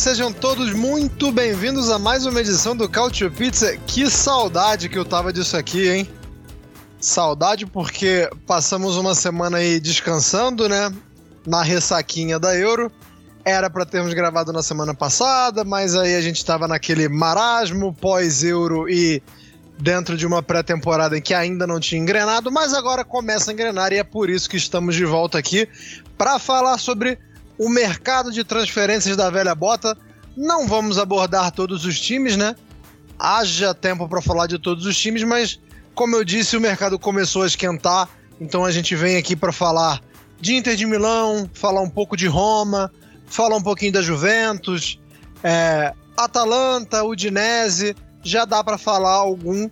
Sejam todos muito bem-vindos a mais uma edição do Culture Pizza. Que saudade que eu tava disso aqui, hein? Saudade porque passamos uma semana aí descansando, né? Na ressaquinha da Euro. Era para termos gravado na semana passada, mas aí a gente tava naquele marasmo pós-Euro e dentro de uma pré-temporada em que ainda não tinha engrenado, mas agora começa a engrenar e é por isso que estamos de volta aqui para falar sobre o mercado de transferências da velha bota. Não vamos abordar todos os times, né? Haja tempo para falar de todos os times, mas como eu disse, o mercado começou a esquentar, então a gente vem aqui para falar de Inter de Milão, falar um pouco de Roma, falar um pouquinho da Juventus, é, Atalanta, Udinese, já dá para falar algum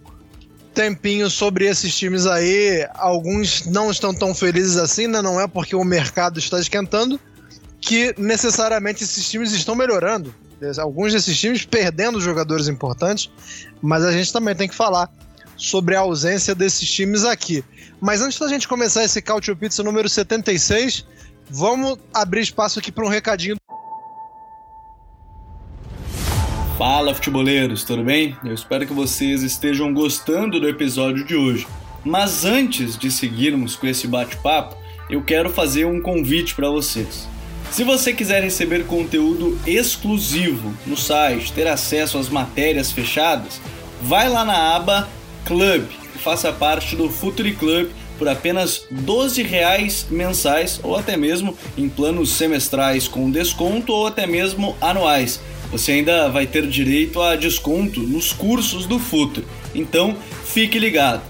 tempinho sobre esses times aí. Alguns não estão tão felizes assim, né? Não é porque o mercado está esquentando, que necessariamente esses times estão melhorando. Alguns desses times perdendo jogadores importantes, mas a gente também tem que falar sobre a ausência desses times aqui. Mas antes da gente começar esse Cautio Pizza número 76, vamos abrir espaço aqui para um recadinho. Fala, futeboleiros, tudo bem? Eu espero que vocês estejam gostando do episódio de hoje. Mas antes de seguirmos com esse bate-papo, eu quero fazer um convite para vocês. Se você quiser receber conteúdo exclusivo no site, ter acesso às matérias fechadas, vai lá na aba Club e faça parte do Futuri Club por apenas 12 reais mensais ou até mesmo em planos semestrais com desconto ou até mesmo anuais. Você ainda vai ter direito a desconto nos cursos do Futuri. Então, fique ligado.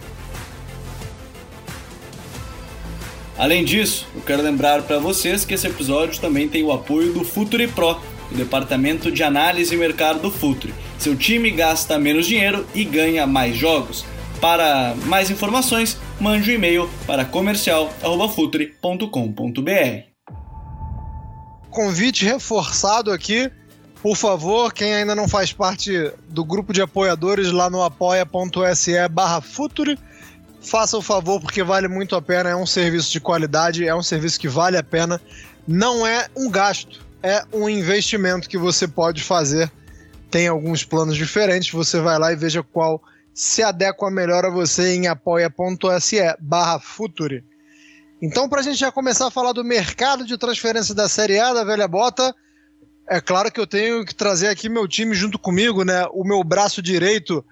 Além disso, eu quero lembrar para vocês que esse episódio também tem o apoio do Futuri Pro, o departamento de análise e mercado do Futuri. Seu time gasta menos dinheiro e ganha mais jogos. Para mais informações, mande um e-mail para comercial@futuri.com.br. Convite reforçado aqui. Por favor, quem ainda não faz parte do grupo de apoiadores lá no apoia.se/futuri, faça o favor porque vale muito a pena, é um serviço de qualidade, é um serviço que vale a pena, não é um gasto, é um investimento que você pode fazer. Tem alguns planos diferentes, você vai lá e veja qual se adequa melhor a você em apoia.se barra. Então, para a gente já começar a falar do mercado de transferência da Série A da Velha Bota, é claro que eu tenho que trazer aqui meu time junto comigo, né? O meu braço direito,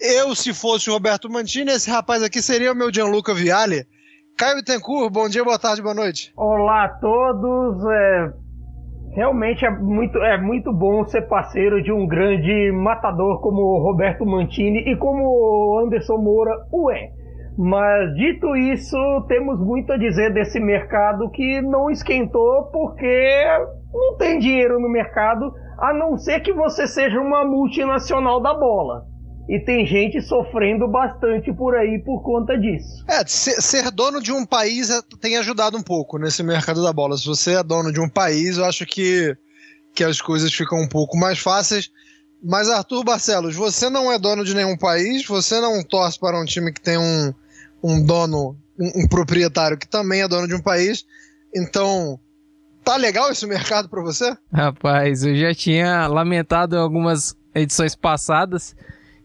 eu, se fosse o Roberto Mantini, esse rapaz aqui seria o meu Gianluca Vialli. Caio Bittencourt, bom dia, boa tarde, boa noite. Olá a todos. É, realmente é muito, é muito bom ser parceiro de um grande matador como o Roberto Mantini e como o Anderson Moura o é. Mas dito isso, temos muito a dizer desse mercado que não esquentou porque não tem dinheiro no mercado, a não ser que você seja uma multinacional da bola. E tem gente sofrendo bastante por aí por conta disso. É, ser, ser dono de um país é, tem ajudado um pouco nesse mercado da bola. Se você é dono de um país, eu acho que, que as coisas ficam um pouco mais fáceis. Mas, Arthur Barcelos, você não é dono de nenhum país, você não torce para um time que tem um, um dono, um, um proprietário que também é dono de um país. Então, tá legal esse mercado para você? Rapaz, eu já tinha lamentado em algumas edições passadas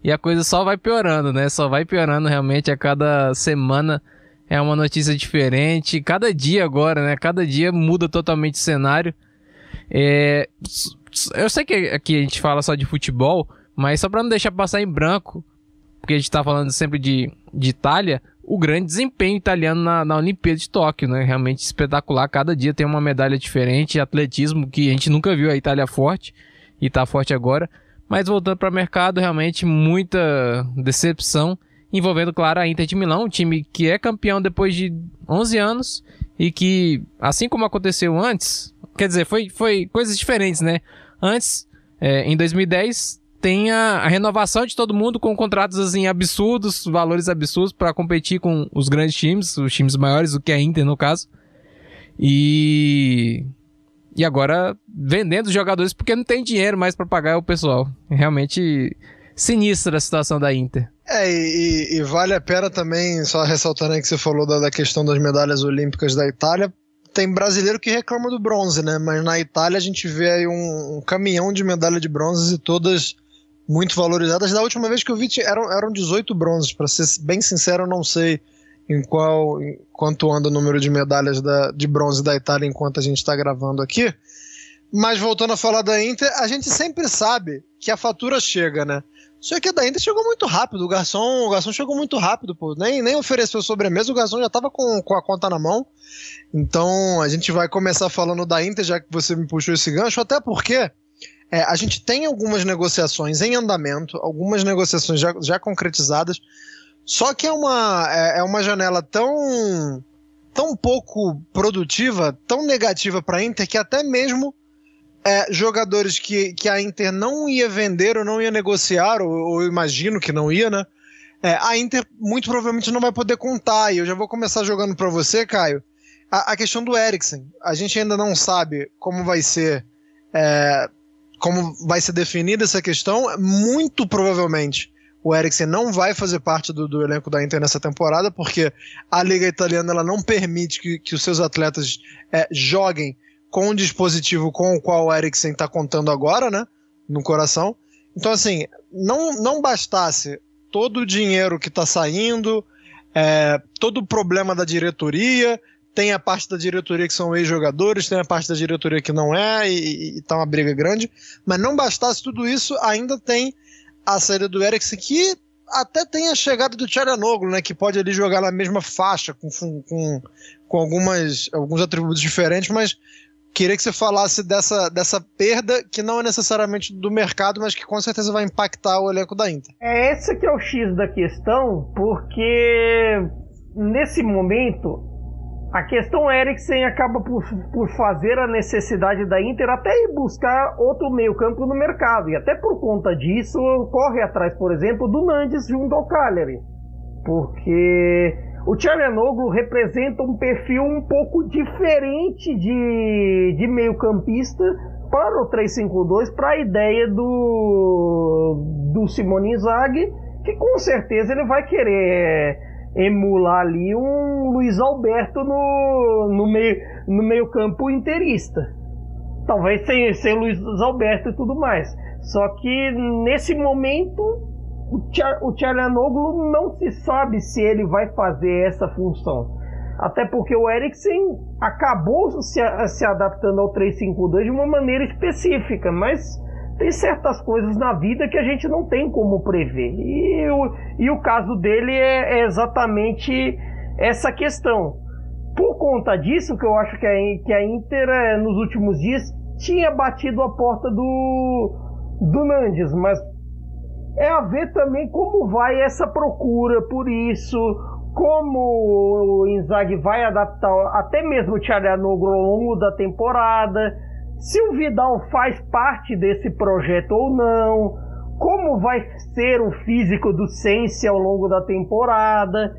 e a coisa só vai piorando, né? Só vai piorando realmente a cada semana é uma notícia diferente. Cada dia agora, né? Cada dia muda totalmente o cenário. É... Eu sei que aqui a gente fala só de futebol, mas só para não deixar passar em branco, porque a gente tá falando sempre de, de Itália, o grande desempenho italiano na, na Olimpíada de Tóquio, né? Realmente espetacular. Cada dia tem uma medalha diferente. Atletismo que a gente nunca viu a Itália forte e tá forte agora. Mas voltando para o mercado, realmente muita decepção, envolvendo, claro, a Inter de Milão, um time que é campeão depois de 11 anos e que, assim como aconteceu antes, quer dizer, foi, foi coisas diferentes, né? Antes, é, em 2010, tem a, a, renovação de todo mundo com contratos assim absurdos, valores absurdos para competir com os grandes times, os times maiores, o que é a Inter no caso. E e agora vendendo jogadores porque não tem dinheiro mais para pagar o pessoal. Realmente sinistra a situação da Inter. É, e, e, vale a pena também, só ressaltando aí que você falou da, da questão das medalhas olímpicas da Itália, tem brasileiro que reclama do bronze, né? Mas na Itália a gente vê aí um, um caminhão de medalha de bronze e todas muito valorizadas. Da última vez que eu vi eram, eram 18 bronzes, para ser bem sincero, eu não sei em qual quanto anda o número de medalhas da, de bronze da Itália enquanto a gente está gravando aqui. Mas voltando a falar da Inter, a gente sempre sabe que a fatura chega, né? Só que a da Inter chegou muito rápido, o garçom, o garçom chegou muito rápido, pô. Nem, nem ofereceu sobremesa, o garçom já tava com, com a conta na mão. Então a gente vai começar falando da Inter, já que você me puxou esse gancho, até porque é, a gente tem algumas negociações em andamento, algumas negociações já, já concretizadas, só que é uma, é, é uma janela tão, tão pouco produtiva, tão negativa para a Inter, que até mesmo é, jogadores que, que a Inter não ia vender ou não ia negociar, ou, ou imagino que não ia, né? É, a Inter muito provavelmente não vai poder contar. E eu já vou começar jogando para você, Caio. A, a, questão do Eriksen. A gente ainda não sabe como vai ser é, como vai ser definida essa questão, muito provavelmente o Eriksen não vai fazer parte do, do, elenco da Inter nessa temporada, porque a Liga Italiana ela não permite que, que os seus atletas é, joguem com o dispositivo com o qual o Eriksen está contando agora, né? No coração. Então, assim, não, não bastasse todo o dinheiro que está saindo, é, todo o problema da diretoria, tem a parte da diretoria que são ex-jogadores, tem a parte da diretoria que não é, e, e tá uma briga grande. Mas não bastasse tudo isso, ainda tem a saída do Eriksen, que até tem a chegada do Tcharanoglu, né? Que pode ali jogar na mesma faixa, com, com, com algumas, alguns atributos diferentes, mas queria que você falasse dessa, dessa perda que não é necessariamente do mercado, mas que com certeza vai impactar o elenco da Inter. É esse que é o X da questão, porque nesse momento a questão Eriksen acaba por, por fazer a necessidade da Inter até ir buscar outro meio-campo no mercado. E até por conta disso, corre atrás, por exemplo, do Nandes junto ao Cagliari. Porque o Tcharanoglu representa um perfil um pouco diferente de, de meio-campista para o 3-5-2, para a ideia do, do Simone Inzaghi, que com certeza ele vai querer emular ali um Luiz Alberto no, no, meio, no meio campo inteirista. Talvez sem, sem Luiz Alberto e tudo mais. Só que nesse momento o Tcharanoglu não se sabe se ele vai fazer essa função. Até porque o Eriksen acabou se, se adaptando ao 3-5-2 de uma maneira específica, mas tem certas coisas na vida que a gente não tem como prever. E o, e o caso dele é, é exatamente essa questão. Por conta disso, que eu acho que a, que a Inter, é, nos últimos dias, tinha batido a porta do, do Nandes, mas é a ver também como vai essa procura por isso, como o Inzaghi vai adaptar até mesmo o Thiago ao longo da temporada se o Vidal faz parte desse projeto ou não, como vai ser o físico do Sense ao longo da temporada.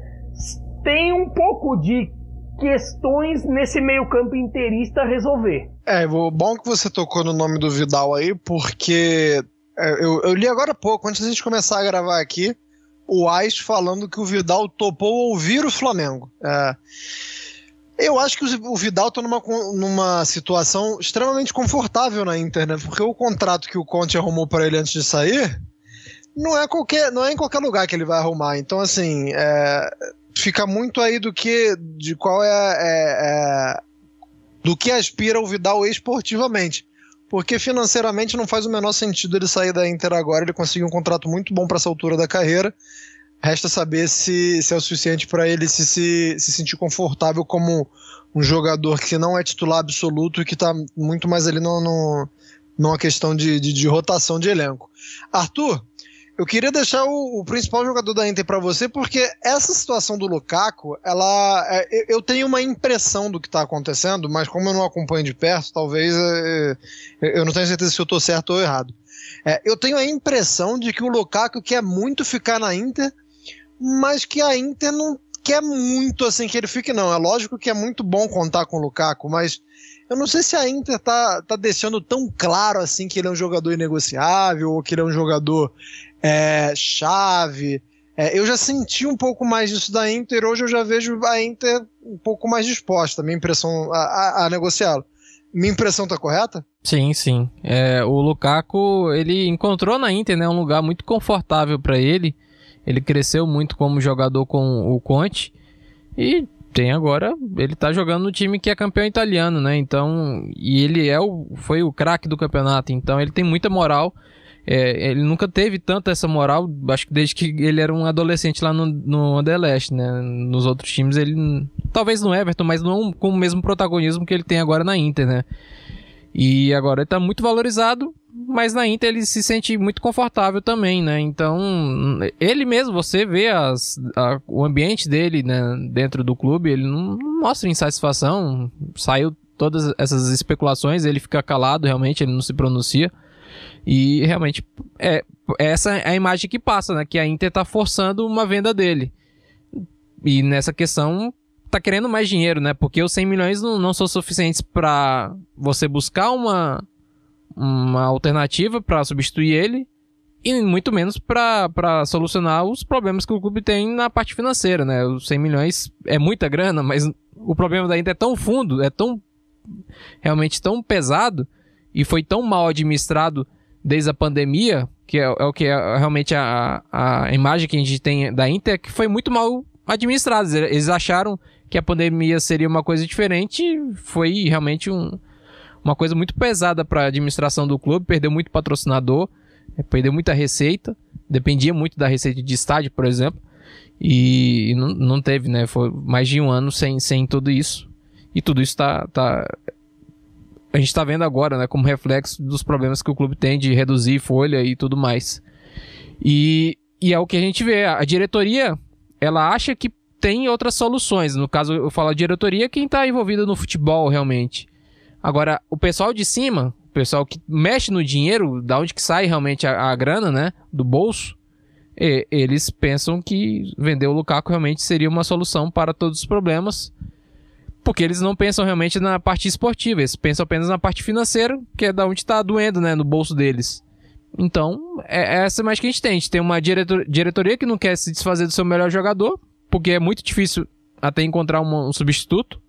Tem um pouco de questões nesse meio-campo inteirista a resolver. É, bom que você tocou no nome do Vidal aí, porque é, eu, eu li agora há pouco, antes da gente começar a gravar aqui, o Ais falando que o Vidal topou ouvir o Flamengo. É, eu acho que o Vidal está numa, numa situação extremamente confortável na Inter, né? Porque o contrato que o Conte arrumou para ele antes de sair não é, qualquer, não é em qualquer lugar que ele vai arrumar. Então, assim, é, fica muito aí do que. de qual é, é, é do que aspira o Vidal esportivamente. Porque financeiramente não faz o menor sentido ele sair da Inter agora. Ele conseguiu um contrato muito bom para essa altura da carreira. Resta saber se, se é o suficiente para ele se, se, se sentir confortável como um jogador que não é titular absoluto e que está muito mais ali no, no, numa questão de, de, de, rotação de elenco. Arthur, eu queria deixar o, o principal jogador da Inter para você, porque essa situação do Lukaku, ela, é, eu tenho uma impressão do que está acontecendo, mas como eu não acompanho de perto, talvez é, eu não tenho certeza se eu estou certo ou errado. É, eu tenho a impressão de que o Lukaku quer muito ficar na Inter, mas que a Inter não quer muito assim que ele fique, não. É lógico que é muito bom contar com o Lukaku, mas eu não sei se a Inter tá, tá deixando tão claro assim que ele é um jogador inegociável ou que ele é um jogador é, chave. É, eu já senti um pouco mais disso da Inter, hoje eu já vejo a Inter um pouco mais disposta, minha impressão, a, a, a negociá-lo. Minha impressão tá correta? Sim, sim. É, o Lukaku, ele encontrou na Inter né, um lugar muito confortável para ele. Ele cresceu muito como jogador com o Conte. E tem agora, ele tá jogando no time que é campeão italiano, né? Então, e ele é o, foi o craque do campeonato, então ele tem muita moral é, ele nunca teve tanta essa moral, acho que desde que ele era um adolescente lá no, no Anderlecht, né? Nos outros times ele, talvez no Everton, mas não com o mesmo protagonismo que ele tem agora na Inter, né? E agora ele tá muito valorizado, mas na Inter ele se sente muito confortável também, né? Então, ele mesmo, você vê as, a, o ambiente dele né, dentro do clube, ele não, mostra insatisfação, saiu todas essas especulações, ele fica calado realmente, ele não se pronuncia. E realmente é essa é a imagem que passa, né? Que a Inter tá forçando uma venda dele. E nessa questão tá querendo mais dinheiro, né? Porque os 100 milhões não, não são suficientes para você buscar uma uma alternativa para substituir ele e muito menos para solucionar os problemas que o clube tem na parte financeira, né? Os 100 milhões é muita grana, mas o problema da Inter é tão fundo, é tão realmente tão pesado e foi tão mal administrado desde a pandemia, que é, é o que é realmente a, a imagem que a gente tem da Inter, que foi muito mal administrado. Eles acharam que a pandemia seria uma coisa diferente, foi realmente um, uma coisa muito pesada para a administração do clube, perdeu muito patrocinador, é, perdeu muita receita, dependia muito da receita de estádio, por exemplo, e não, não teve, né? Foi mais de um ano sem, sem tudo isso. E tudo isso está tá, a gente está vendo agora, né, como reflexo dos problemas que o clube tem de reduzir folha e tudo mais. E, e é o que a gente vê. A diretoria, ela acha que tem outras soluções. No caso, eu falo a diretoria, quem está envolvido no futebol realmente. Agora, o pessoal de cima, o pessoal que mexe no dinheiro, da onde que sai realmente a, a grana, né, do bolso, e, eles pensam que vender o Lukaku realmente seria uma solução para todos os problemas. Porque eles não pensam realmente na parte esportiva, eles pensam apenas na parte financeira, que é da onde está doendo, né, no bolso deles. Então, é, é essa mais que a gente tem. A gente tem uma diretor, diretoria que não quer se desfazer do seu melhor jogador, porque é muito difícil até encontrar um, um substituto.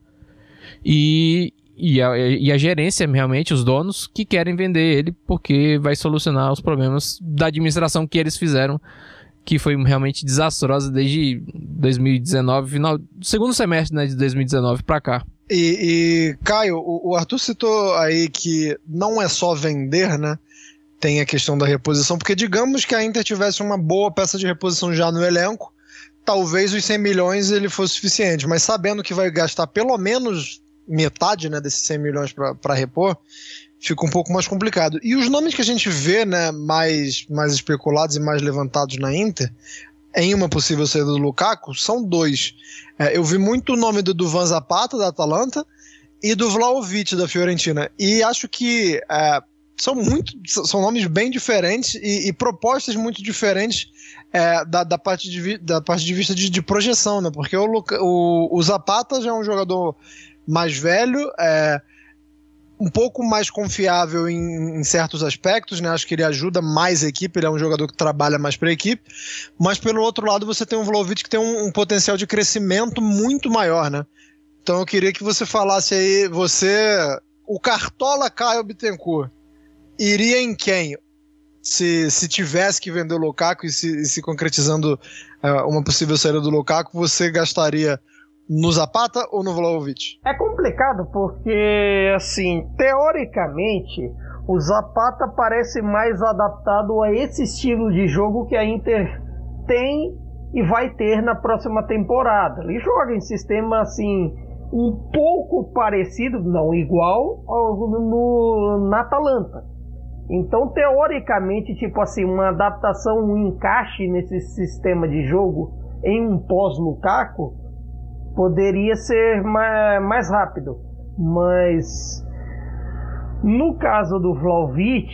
E, e a, e a, gerência, realmente, os donos, que querem vender ele porque vai solucionar os problemas da administração que eles fizeram que foi realmente desastrosa desde 2019, final segundo semestre né, de 2019 para cá. E, e Caio, o, o, Arthur citou aí que não é só vender, né? Tem a questão da reposição, porque digamos que a Inter tivesse uma boa peça de reposição já no elenco, talvez os 100 milhões ele fosse suficiente, mas sabendo que vai gastar pelo menos metade né, desses 100 milhões para repor, fica um pouco mais complicado. E os nomes que a gente vê, né, mais, mais especulados e mais levantados na Inter, em uma possível saída do Lukaku, são dois. É, eu vi muito o nome do Duvan Zapata, da Atalanta, e do Vlaovic, da Fiorentina. E acho que é, são, muito, são nomes bem diferentes e, e propostas muito diferentes é, da, da, parte de, da parte de vista de, de projeção, né? Porque o, o, o, Zapata já é um jogador mais velho, é, um pouco mais confiável em, em, certos aspectos, né? Acho que ele ajuda mais a equipe, ele é um jogador que trabalha mais para a equipe. Mas pelo outro lado, você tem um Vlaovic que tem um, um, potencial de crescimento muito maior, né? Então eu queria que você falasse aí, você, o Cartola Caio Bittencourt, iria em quem? Se, se tivesse que vender o Lukaku e se, se concretizando uh, uma possível saída do Lukaku, você gastaria no Zapata ou no Vlaovic? É complicado porque, assim, teoricamente, o Zapata parece mais adaptado a esse estilo de jogo que a Inter tem e vai ter na próxima temporada. Ele joga em sistema assim um pouco parecido, não igual, ao, no, na Atalanta. Então, teoricamente, tipo assim, uma adaptação, um encaixe nesse sistema de jogo em um pós-Lukaku poderia ser mais rápido. Mas no caso do Vlaovic,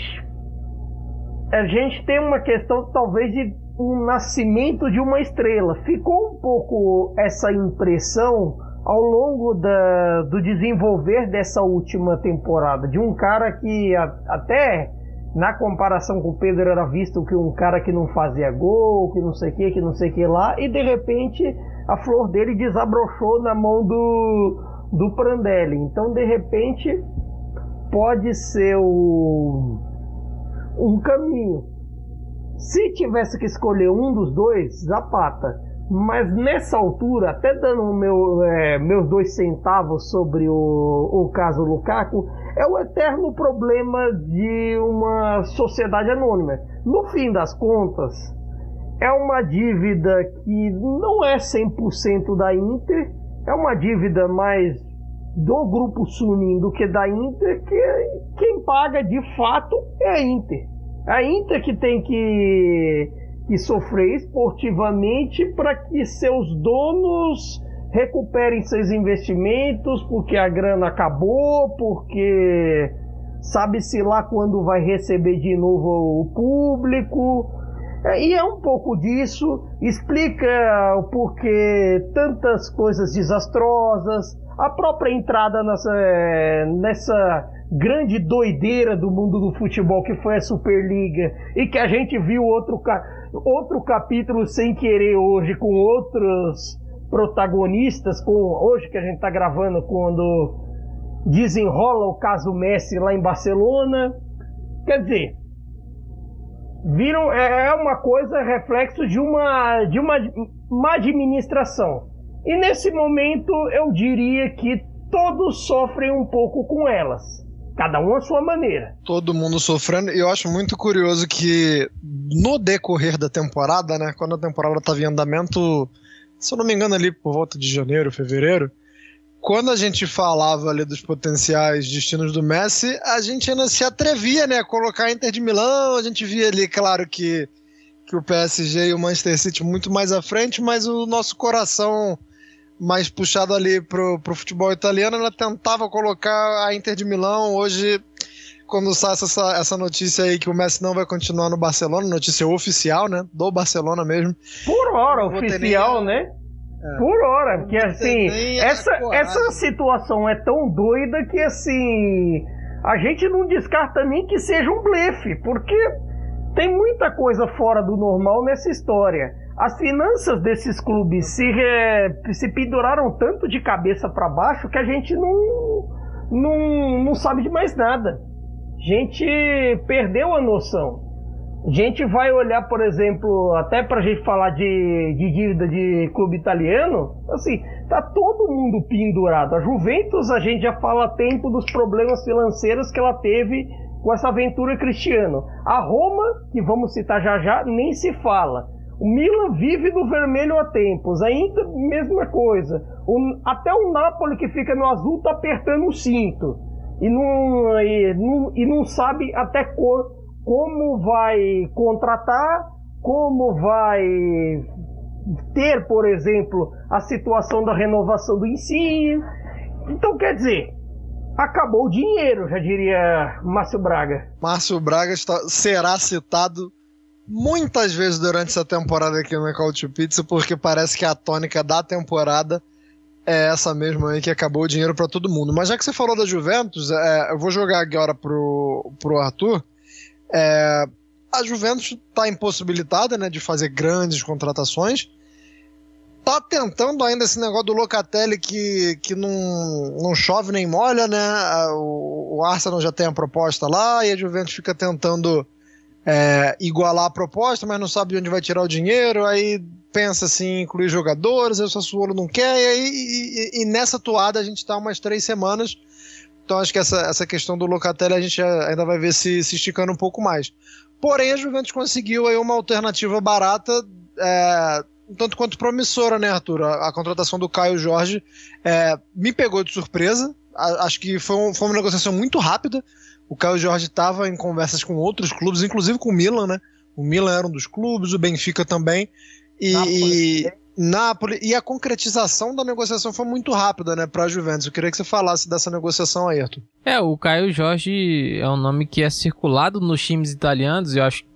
a gente tem uma questão talvez de um nascimento de uma estrela. Ficou um pouco essa impressão ao longo da, do desenvolver dessa última temporada, de um cara que a, até na comparação com o Pedro era visto que um cara que não fazia gol, que não sei o que, que não sei o que lá, e de repente a flor dele desabrochou na mão do, do Prandelli. Então de repente pode ser o, um caminho. Se tivesse que escolher um dos dois, Zapata. Mas nessa altura, até dando meu, é, meus dois centavos sobre o, o caso Lukaku, é o eterno problema de uma sociedade anônima. No fim das contas, é uma dívida que não é 100% da Inter, é uma dívida mais do grupo Sunin do que da Inter, que quem paga de fato é a Inter. A Inter que tem que, que sofrer esportivamente para que seus donos recuperem seus investimentos, porque a grana acabou, porque sabe-se lá quando vai receber de novo o público. É, e é um pouco disso, explica o porquê tantas coisas desastrosas, a própria entrada nessa, nessa grande doideira do mundo do futebol que foi a Superliga e que a gente viu outro, outro capítulo sem querer hoje com outros protagonistas, com hoje que a gente está gravando quando desenrola o caso Messi lá em Barcelona. Quer dizer, viram é, é uma coisa reflexo de uma de uma má administração. E nesse momento eu diria que todos sofrem um pouco com elas. Cada um à sua maneira. Todo mundo sofrendo. E eu acho muito curioso que no decorrer da temporada, né? Quando a temporada estava em andamento, se eu não me engano, ali por volta de janeiro, fevereiro, quando a gente falava ali dos potenciais destinos do Messi, a gente ainda se atrevia, né, a colocar Inter de Milão, a gente via ali, claro que, que o PSG e o Manchester City muito mais à frente, mas o nosso coração mais puxado ali pro, pro futebol italiano, ela tentava colocar a Inter de Milão. Hoje, quando sai essa, essa notícia aí que o Messi não vai continuar no Barcelona, notícia oficial, né? Do Barcelona mesmo. Por hora, oficial, nem... né? É. Por hora, que assim, essa, essa situação é tão doida que assim, a gente não descarta nem que seja um blefe, porque tem muita coisa fora do normal nessa história as finanças desses clubes se, se penduraram tanto de cabeça para baixo que a gente não, não, não sabe de mais nada. A gente perdeu a noção. A gente vai olhar, por exemplo, até para a gente falar de, de dívida de clube italiano, assim, tá todo mundo pendurado. A Juventus, a gente já fala há tempo dos problemas financeiros que ela teve com essa aventura cristiano. A Roma, que vamos citar já já, nem se fala. O Milan vive do vermelho há tempos, ainda mesma coisa. O, até o Napoli que fica no azul tá apertando o cinto e não, e, não, e não sabe até co, como vai contratar, como vai ter, por exemplo, a situação da renovação do ensino. Então, quer dizer, acabou o dinheiro, já diria Márcio Braga. Márcio Braga está, será citado muitas vezes durante essa temporada aqui no Call to Pizza, porque parece que a tônica da temporada é essa mesma aí que acabou o dinheiro para todo mundo. Mas já que você falou da Juventus, é, eu vou jogar agora pro, pro Arthur. É, a Juventus está impossibilitada né, de fazer grandes contratações. Tá tentando ainda esse negócio do Locatelli que, que não, não chove nem molha, né? O, o Arsenal já tem a proposta lá e a Juventus fica tentando é, igualar a proposta, mas não sabe de onde vai tirar o dinheiro, aí pensa assim, incluir jogadores, aí o Sassuolo não quer, e, aí, e, e, nessa toada a gente está umas três semanas. Então acho que essa, essa questão do Locatelli a gente ainda vai ver se, se esticando um pouco mais. Porém, a Juventus conseguiu aí uma alternativa barata, é, tanto quanto promissora, né, Arthur? A, a contratação do Caio Jorge é, me pegou de surpresa. A, acho que foi, um, foi uma negociação muito rápida O Caio Jorge estava em conversas com outros clubes, inclusive com o Milan, né? O Milan era um dos clubes, o Benfica também. E, e, Nápoles, e a concretização da negociação foi muito rápida, né, para a Juventus. Eu queria que você falasse dessa negociação aí, Arthur. É, o Caio Jorge é um nome que é circulado nos times italianos, e eu acho que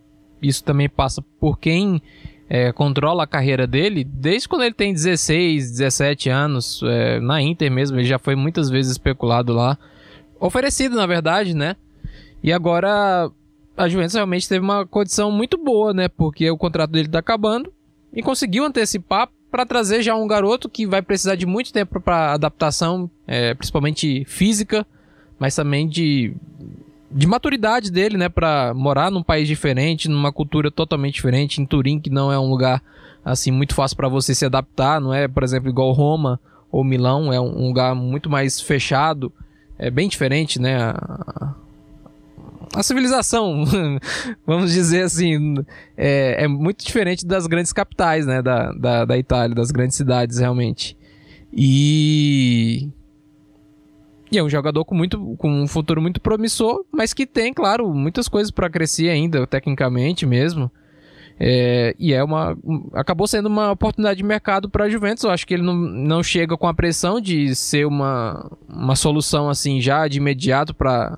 isso também passa por quem é, controla a carreira dele desde quando ele tem 16, 17 anos, é, na Inter mesmo, ele já foi muitas vezes especulado lá. Oferecido, na verdade, né? E agora a Juventus realmente teve uma condição muito boa, né? Porque o contrato dele tá acabando e conseguiu antecipar para trazer já um garoto que vai precisar de muito tempo para adaptação, é, principalmente física, mas também de de maturidade dele, né, para morar num país diferente, numa cultura totalmente diferente, em Turim, que não é um lugar assim muito fácil para você se adaptar, não é, por exemplo, igual Roma ou Milão, é um lugar muito mais fechado, é bem diferente, né, a, a civilização, vamos dizer assim, é, é, muito diferente das grandes capitais, né, da, da, da Itália, das grandes cidades, realmente. E e é um jogador com, muito, com um futuro muito promissor, mas que tem, claro, muitas coisas para crescer ainda, tecnicamente mesmo. É, e é uma. Acabou sendo uma oportunidade de mercado para a Juventus. Eu acho que ele não, não chega com a pressão de ser uma, uma solução assim já de imediato para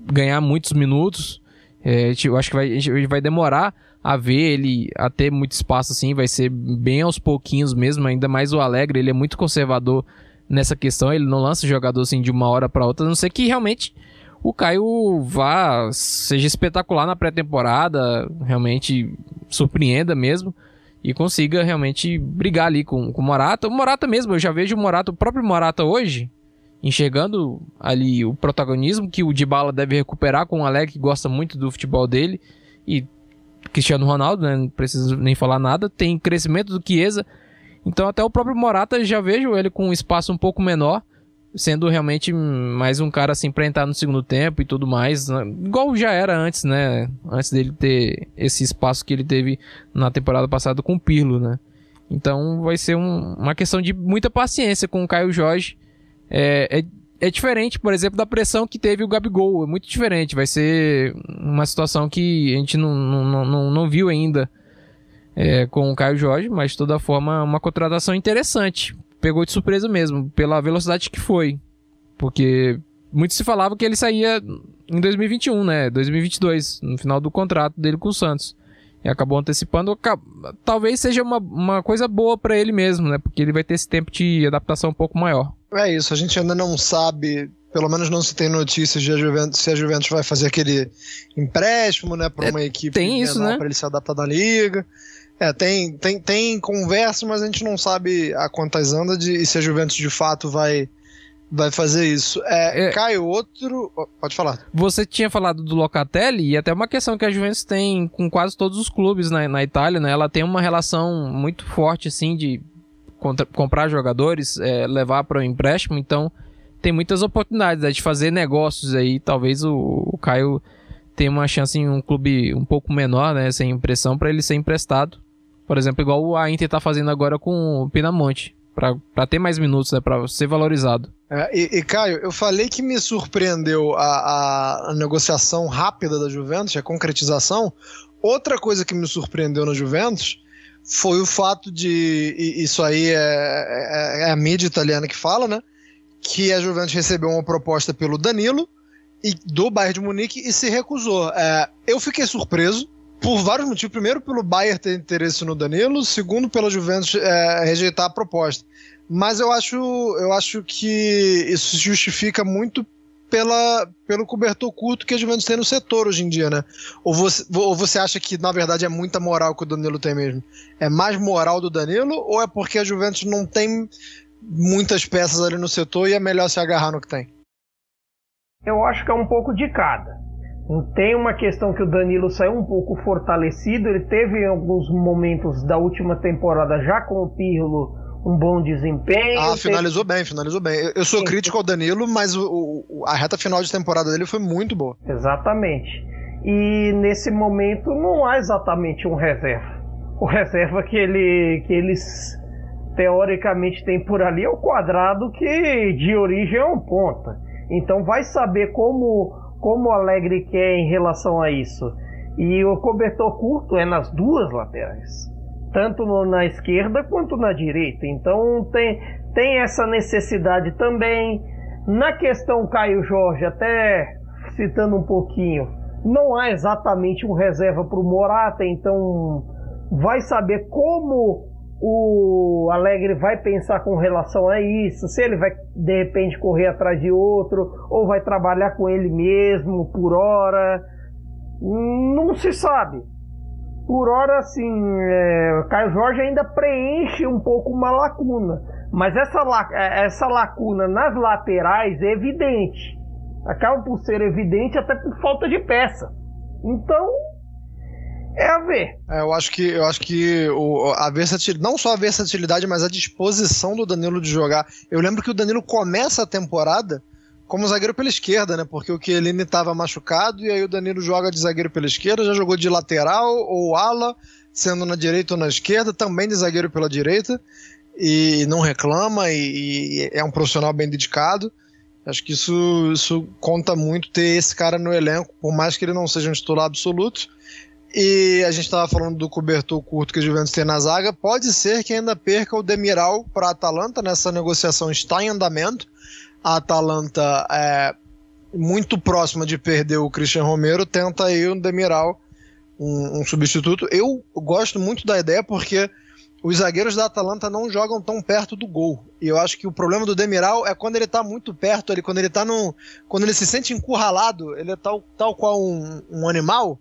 ganhar muitos minutos. É, eu acho que vai, a vai demorar a ver ele a ter muito espaço assim, vai ser bem aos pouquinhos mesmo, ainda mais o Alegre, ele é muito conservador nessa questão, ele não lança jogador assim de uma hora para outra, a não ser que realmente o Caio vá, seja espetacular na pré-temporada, realmente surpreenda mesmo e consiga realmente brigar ali com, com o Morata. O Morata mesmo, eu já vejo o Morata, o próprio Morata hoje, enxergando ali o protagonismo que o Dybala deve recuperar com o Alec, que gosta muito do futebol dele, e Cristiano Ronaldo, né, não preciso nem falar nada, tem crescimento do Chiesa, então até o próprio Morata já vejo ele com um espaço um pouco menor, sendo realmente mais um cara assim para entrar no segundo tempo e tudo mais, né? igual já era antes, né? Antes dele ter esse espaço que ele teve na temporada passada com o Pirlo, né? Então vai ser um, uma questão de muita paciência com o Caio Jorge. É, é, é, diferente, por exemplo, da pressão que teve o Gabigol. É muito diferente. Vai ser uma situação que a gente não, não, não, não viu ainda é, com o Caio Jorge, mas de toda forma uma contratação interessante. Pegou de surpresa mesmo, pela velocidade que foi. Porque muito se falava que ele saía em 2021, né? 2022, no final do contrato dele com o Santos. E acabou antecipando. Talvez seja uma, uma coisa boa para ele mesmo, né? Porque ele vai ter esse tempo de adaptação um pouco maior. É isso, a gente ainda não sabe pelo menos não se tem notícias de a Juventus, se a Juventus vai fazer aquele empréstimo, né, para é, uma é, equipe tem isso, né? para ele se adaptar na liga. É, tem, tem, tem conversa, mas a gente não sabe a quantas anda de, e se a Juventus de fato vai, vai fazer isso. É, é, Caio, outro. Pode falar. Você tinha falado do Locatelli, e até uma questão que a Juventus tem com quase todos os clubes na, na Itália, né? Ela tem uma relação muito forte, assim, de contra, comprar jogadores, é, levar para o empréstimo, então tem muitas oportunidades né, de fazer negócios aí. Talvez o, o Caio tenha uma chance em um clube um pouco menor, né? Sem impressão, para ele ser emprestado por exemplo, igual a Inter tá fazendo agora com o Pinamonte. para ter mais minutos, né? Pra ser valorizado. É, e, e, Caio, eu falei que me surpreendeu a, a, negociação rápida da Juventus, a concretização. Outra coisa que me surpreendeu na Juventus foi o fato de. isso aí é, é, é, a mídia italiana que fala, né? Que a Juventus recebeu uma proposta pelo Danilo e do Bayern de Munique e se recusou. É, eu fiquei surpreso por vários motivos. Primeiro, pelo Bayern ter interesse no Danilo, segundo, pela Juventus é, rejeitar a proposta. Mas eu acho, eu acho que isso se justifica muito pela, pelo cobertor curto que a Juventus tem no setor hoje em dia, né? Ou você, ou você acha que, na verdade, é muita moral que o Danilo tem mesmo? É mais moral do Danilo ou é porque a Juventus não tem muitas peças ali no setor e é melhor se agarrar no que tem? Eu acho que é um pouco de cada. Tem uma questão que o Danilo saiu um pouco fortalecido. Ele teve em alguns momentos da última temporada já com o Pirlo um bom desempenho. Ah, finalizou teve... bem, finalizou bem. Eu sou Sim. crítico ao Danilo, mas o, o, a reta final de temporada dele foi muito boa. Exatamente. E nesse momento não há exatamente um reserva. O reserva que, ele, que eles teoricamente têm por ali é o quadrado que de origem é um ponta. Então vai saber como como o Alegre quer em relação a isso. E o cobertor curto é nas duas laterais, tanto na esquerda quanto na direita. Então tem, tem essa necessidade também. Na questão Caio Jorge, até citando um pouquinho, não há exatamente um reserva para o Morata, então vai saber como o Alegre vai pensar com relação a isso, se ele vai de repente correr atrás de outro, ou vai trabalhar com ele mesmo por hora, não se sabe. Por hora, assim, é, Caio Jorge ainda preenche um pouco uma lacuna, mas essa, é, essa lacuna nas laterais é evidente, acaba por ser evidente até por falta de peça. Então, é a ver. É, eu acho que, eu acho que o, a versatilidade, não só a versatilidade, mas a disposição do Danilo de jogar. Eu lembro que o Danilo começa a temporada como zagueiro pela esquerda, né? Porque o Chiellini estava machucado e aí o Danilo joga de zagueiro pela esquerda, já jogou de lateral ou ala, sendo na direita ou na esquerda, também de zagueiro pela direita e não reclama e, e é um profissional bem dedicado. Acho que isso, isso conta muito ter esse cara no elenco, por mais que ele não seja um titular absoluto. E a gente estava falando do cobertor curto que o Juventus tem na zaga. Pode ser que ainda perca o Demiral para a Atalanta. Nessa negociação está em andamento. A Atalanta é muito próxima de perder o Christian Romero. Tenta aí o Demiral, um, um substituto. Eu gosto muito da ideia porque os zagueiros da Atalanta não jogam tão perto do gol. E eu acho que o problema do Demiral é quando ele tá muito perto, ele, quando ele tá no. Quando ele se sente encurralado, ele é tal, tal qual um, um animal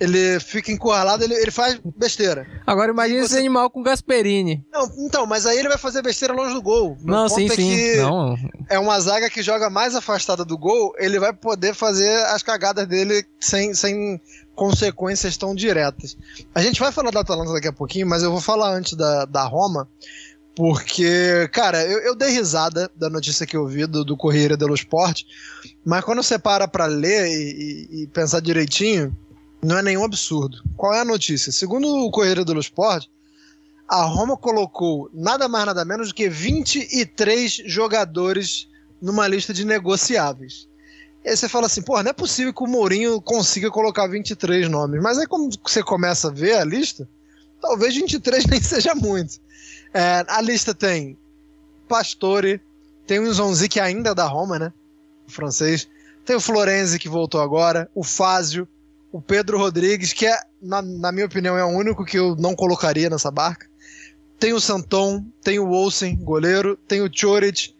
ele fica encurralado, ele, ele faz besteira. Agora imagine você... esse animal com Gasperini. Não, então, mas aí ele vai fazer besteira longe do gol. Meu não, sim, é sim. Não. É uma zaga que joga mais afastada do gol, ele vai poder fazer as cagadas dele sem, sem consequências tão diretas. A gente vai falar da Atalanta daqui a pouquinho, mas eu vou falar antes da, da Roma, porque, cara, eu, eu dei risada da notícia que eu vi do, do Corriere dello Sport, mas quando você para pra ler e, e, e pensar direitinho não é nenhum absurdo. Qual é a notícia? Segundo o Correio dello Sport, a Roma colocou nada mais nada menos do que 23 jogadores numa lista de negociáveis. E aí você fala assim, porra, não é possível que o Mourinho consiga colocar 23 nomes. Mas aí como você começa a ver a lista, talvez 23 nem seja muito. É, a lista tem Pastore, tem o Zonzi que ainda é da Roma, né? O francês. Tem o Florenzi que voltou agora, o Fázio, o Pedro Rodrigues, que é, na, na, minha opinião, é o único que eu não colocaria nessa barca. Tem o Santon, tem o Olsen, goleiro, tem o Choric.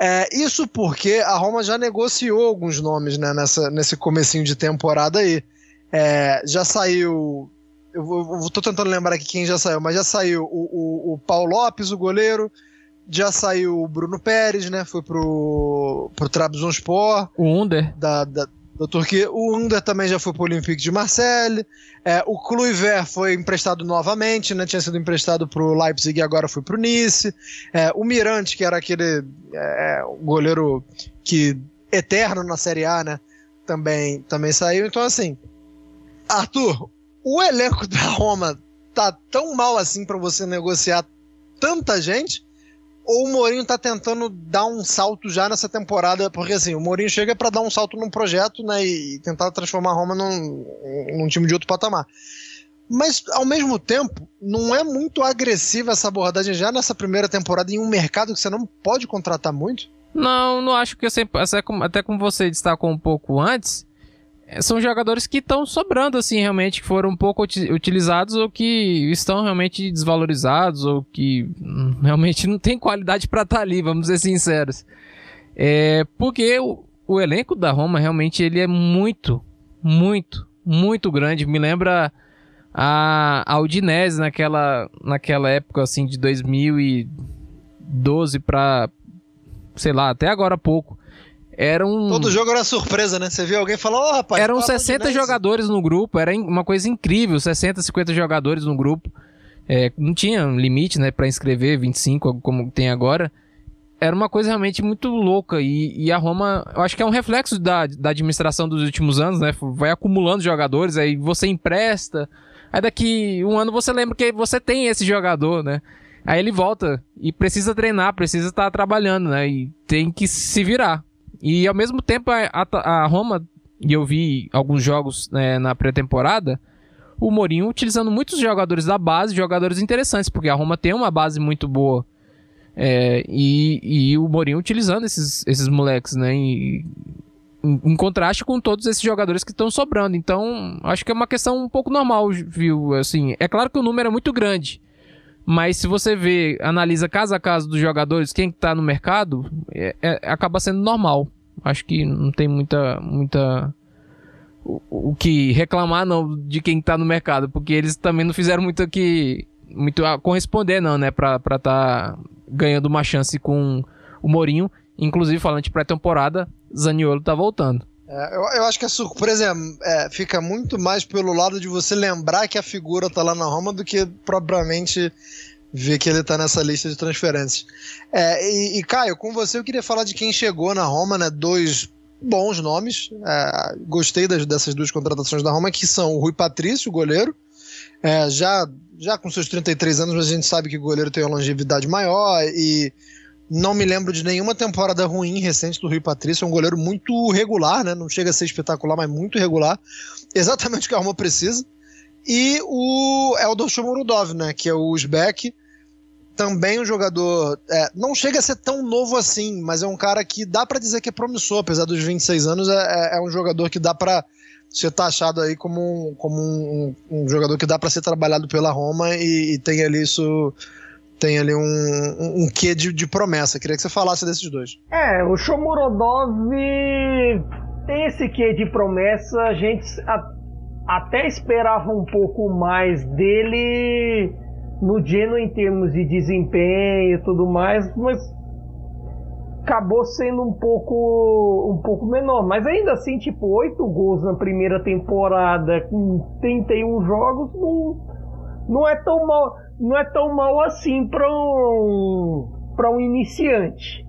É, isso porque a Roma já negociou alguns nomes né, nessa, nesse comecinho de temporada aí. É, já saiu. Eu, estou tentando lembrar aqui quem já saiu, mas já saiu o, o, o Paulo Lopes, o goleiro. Já saiu o Bruno Pérez, né? Foi pro, pro Trabzonspor. O Under. Da, da, da Turquia. O Under também já foi para o Olympique de Marseille. É, o Kluivert foi emprestado novamente, né? Tinha sido emprestado para o Leipzig e agora foi para o Nice. É, o Mirante, que era aquele é, goleiro que eterno na Série A, né? Também, também saiu. Então, assim, Arthur, o elenco da Roma tá tão mal assim para você negociar tanta gente ou o Mourinho tá tentando dar um salto já nessa temporada, porque assim, o Mourinho chega para dar um salto num projeto, né, e tentar transformar a Roma num, num time de outro patamar. Mas, ao mesmo tempo, não é muito agressiva essa abordagem já nessa primeira temporada em um mercado que você não pode contratar muito? Não, não acho que eu sempre. Até como você destacou um pouco antes, são jogadores que estão sobrando, assim, realmente, que foram pouco utilizados ou que estão realmente desvalorizados ou que hum, realmente não tem qualidade para estar tá ali, vamos ser sinceros. É, porque o, o, elenco da Roma realmente ele é muito, muito, muito grande. Me lembra a, a Udinese naquela, naquela época, assim, de 2012 para, sei lá, até agora pouco eram. Todo jogo era surpresa, né? Você viu alguém falar, ó, oh, rapaz. Eram 60 jogadores no grupo, era uma coisa incrível, 60, 50 jogadores no grupo. É, não tinha limite, né, para inscrever 25 como tem agora. Era uma coisa realmente muito louca. E, e, a Roma, eu acho que é um reflexo da, da administração dos últimos anos, né? Vai acumulando jogadores, aí você empresta. Aí daqui um ano você lembra que você tem esse jogador, né? Aí ele volta e precisa treinar, precisa estar trabalhando, né? E tem que se virar E ao mesmo tempo a, a Roma, e eu vi alguns jogos né, na pré-temporada, o Mourinho utilizando muitos jogadores da base, jogadores interessantes, porque a Roma tem uma base muito boa. É, e, e o Mourinho utilizando esses, esses moleques, né? E, em, em, contraste com todos esses jogadores que estão sobrando. Então, acho que é uma questão um pouco normal, viu? Assim, é claro que o número é muito grande. Mas se você vê, analisa caso a caso dos jogadores, quem está no mercado, é, é, acaba sendo normal. Acho que não tem muita, muita o, o que reclamar não de quem está no mercado, porque eles também não fizeram muito que muito a corresponder não, né, para estar tá ganhando uma chance com o Mourinho, inclusive falando de pré-temporada, Zaniolo tá voltando. É, eu, eu, acho que a surpresa é, é, fica muito mais pelo lado de você lembrar que a figura tá lá na Roma do que propriamente ver que ele tá nessa lista de transferências. É, e, e, Caio, com você eu queria falar de quem chegou na Roma, né? Dois bons nomes. É, gostei das, dessas duas contratações da Roma, que são o Rui Patrício, goleiro. É, já, já com seus 33 anos, a gente sabe que o goleiro tem uma longevidade maior e não me lembro de nenhuma temporada ruim recente do Rui Patrício. É um goleiro muito regular, né? Não chega a ser espetacular, mas muito regular. Exatamente o que a Roma precisa. E o Eldor Shomurodov, né? Que é o Uzbek. Também um jogador. É, não chega a ser tão novo assim, mas é um cara que dá para dizer que é promissor, apesar dos 26 anos. É, é, é um jogador que dá para ser taxado aí como um, como um, um jogador que dá para ser trabalhado pela Roma e, e tem ali isso tem ali um, um, um quê de, de, promessa. Queria que você falasse desses dois. É, o Shomurodov tem esse quê de promessa. A gente a, até esperava um pouco mais dele no Geno em termos de desempenho e tudo mais, mas acabou sendo um pouco um pouco menor, mas ainda assim, tipo, oito gols na primeira temporada com 31 jogos não, não é tão mal não é tão mal assim para um, para um iniciante.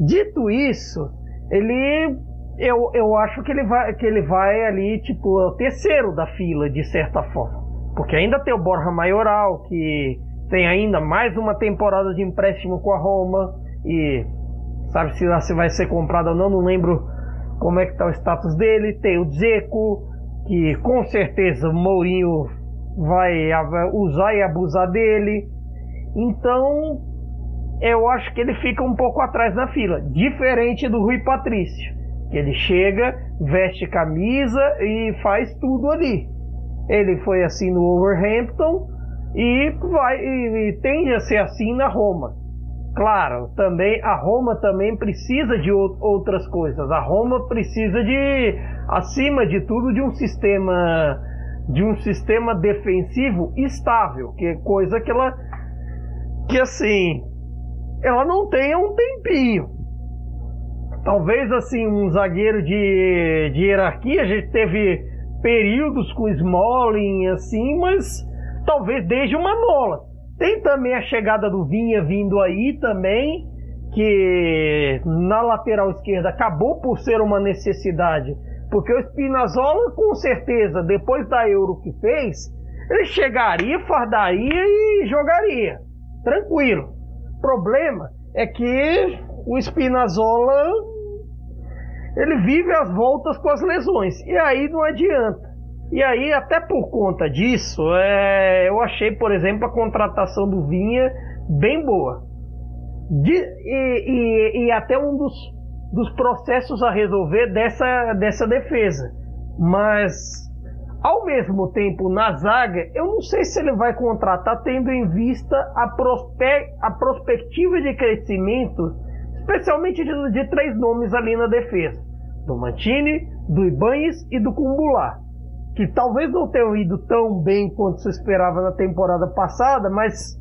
Dito isso, ele eu, eu acho que ele vai que ele vai ali tipo o terceiro da fila de certa forma, porque ainda tem o Borja Maioral que tem ainda mais uma temporada de empréstimo com a Roma e sabe se se vai ser comprado ou não, não lembro como é que tá o status dele. Tem o Zeco que com certeza o Mourinho vai usar e abusar dele. Então, eu acho que ele fica um pouco atrás na fila, diferente do Rui Patrício, que ele chega, veste camisa e faz tudo ali. Ele foi assim no Overhampton e vai e, e tende a ser assim na Roma. Claro, também a Roma também precisa de outras coisas. A Roma precisa de, acima de tudo, de um sistema de um sistema defensivo estável, que é coisa que ela que assim ela não tem um tempinho. Talvez assim um zagueiro de, de hierarquia, a gente teve períodos com Smalling assim, mas talvez desde uma mola. Tem também a chegada do Vinha vindo aí também, que na lateral esquerda acabou por ser uma necessidade porque o Spinazzola, com certeza, depois da Euro que fez, ele chegaria, fardaria e jogaria. Tranquilo. O problema é que o Spinazzola ele vive as voltas com as lesões. E aí não adianta. E aí, até por conta disso, é, eu achei, por exemplo, a contratação do Vinha bem boa. De, e, e, e até um dos dos processos a resolver dessa, dessa defesa. Mas, ao mesmo tempo, na zaga, eu não sei se ele vai contratar tendo em vista a, prospe a perspectiva de crescimento, especialmente de, de, três nomes ali na defesa: do Mantini, do Ibanez e do Cumbular. Que talvez não tenham ido tão bem quanto se esperava na temporada passada, mas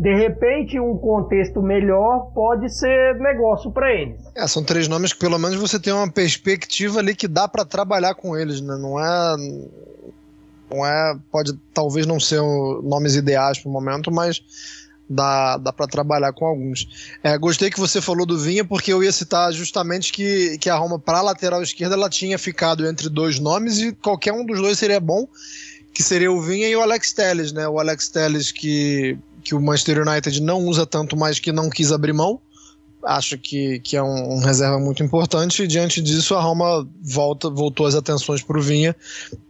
de repente um contexto melhor pode ser negócio para eles. É, são três nomes que pelo menos você tem uma perspectiva ali que dá para trabalhar com eles, né? Não é não é, pode talvez não ser nomes ideais para o momento, mas dá, dá para trabalhar com alguns. É, gostei que você falou do Vinha, porque eu ia citar justamente que, que a Roma, para a lateral esquerda, ela tinha ficado entre dois nomes e qualquer um dos dois seria bom, que seria o Vinha e o Alex Telles, né? O Alex Telles que que o Manchester United não usa tanto mais que não quis abrir mão acha que, que é um, um, reserva muito importante, e diante disso a Roma volta, voltou as atenções para o Vinha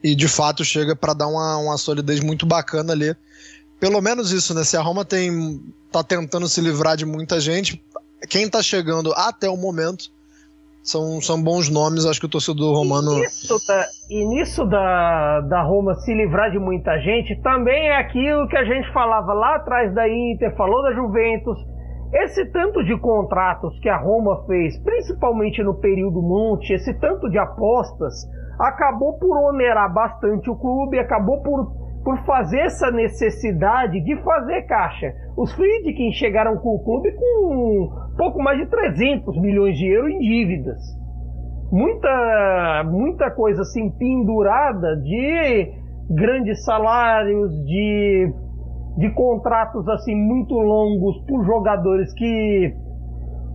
e de fato chega para dar uma, uma solidez muito bacana ali. Pelo menos isso, né? Se a Roma tem tá tentando se livrar de muita gente, quem está chegando até o momento são, são bons nomes, acho que o torcedor romano. E nisso, da, e nisso da, da Roma se livrar de muita gente, também é aquilo que a gente falava lá atrás da Inter, falou da Juventus. Esse tanto de contratos que a Roma fez, principalmente no período Monte, esse tanto de apostas, acabou por onerar bastante o clube, acabou por, por fazer essa necessidade de fazer caixa. Os Friedkin chegaram com o clube com pouco mais de 300 milhões de euros em dívidas. Muita, muita coisa assim pendurada de grandes salários, de, de contratos assim muito longos por jogadores que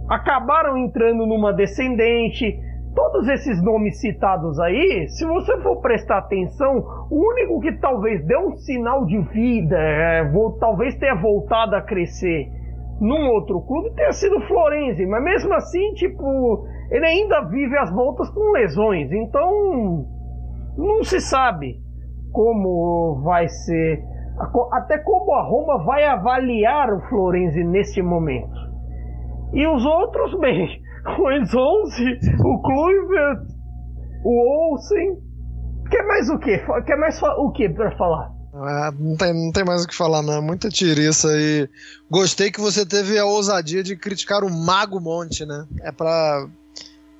acabaram entrando numa descendente. Todos esses nomes citados aí, se você for prestar atenção, o único que talvez deu um sinal de vida, é, vou, talvez tenha voltado a crescer num outro clube tenha sido Florenzi, mas mesmo assim, tipo, ele ainda vive as voltas com lesões, então não se sabe como vai ser, até como a Roma vai avaliar o Florenzi neste momento. E os outros, bem, o 11, o Kluivert, o Olsen, quer mais o quê? Quer mais o que para falar? É, não, tem, não tem mais o que falar, não. Muita tiriça e gostei que você teve a ousadia de criticar o Mago Monte, né? É pra,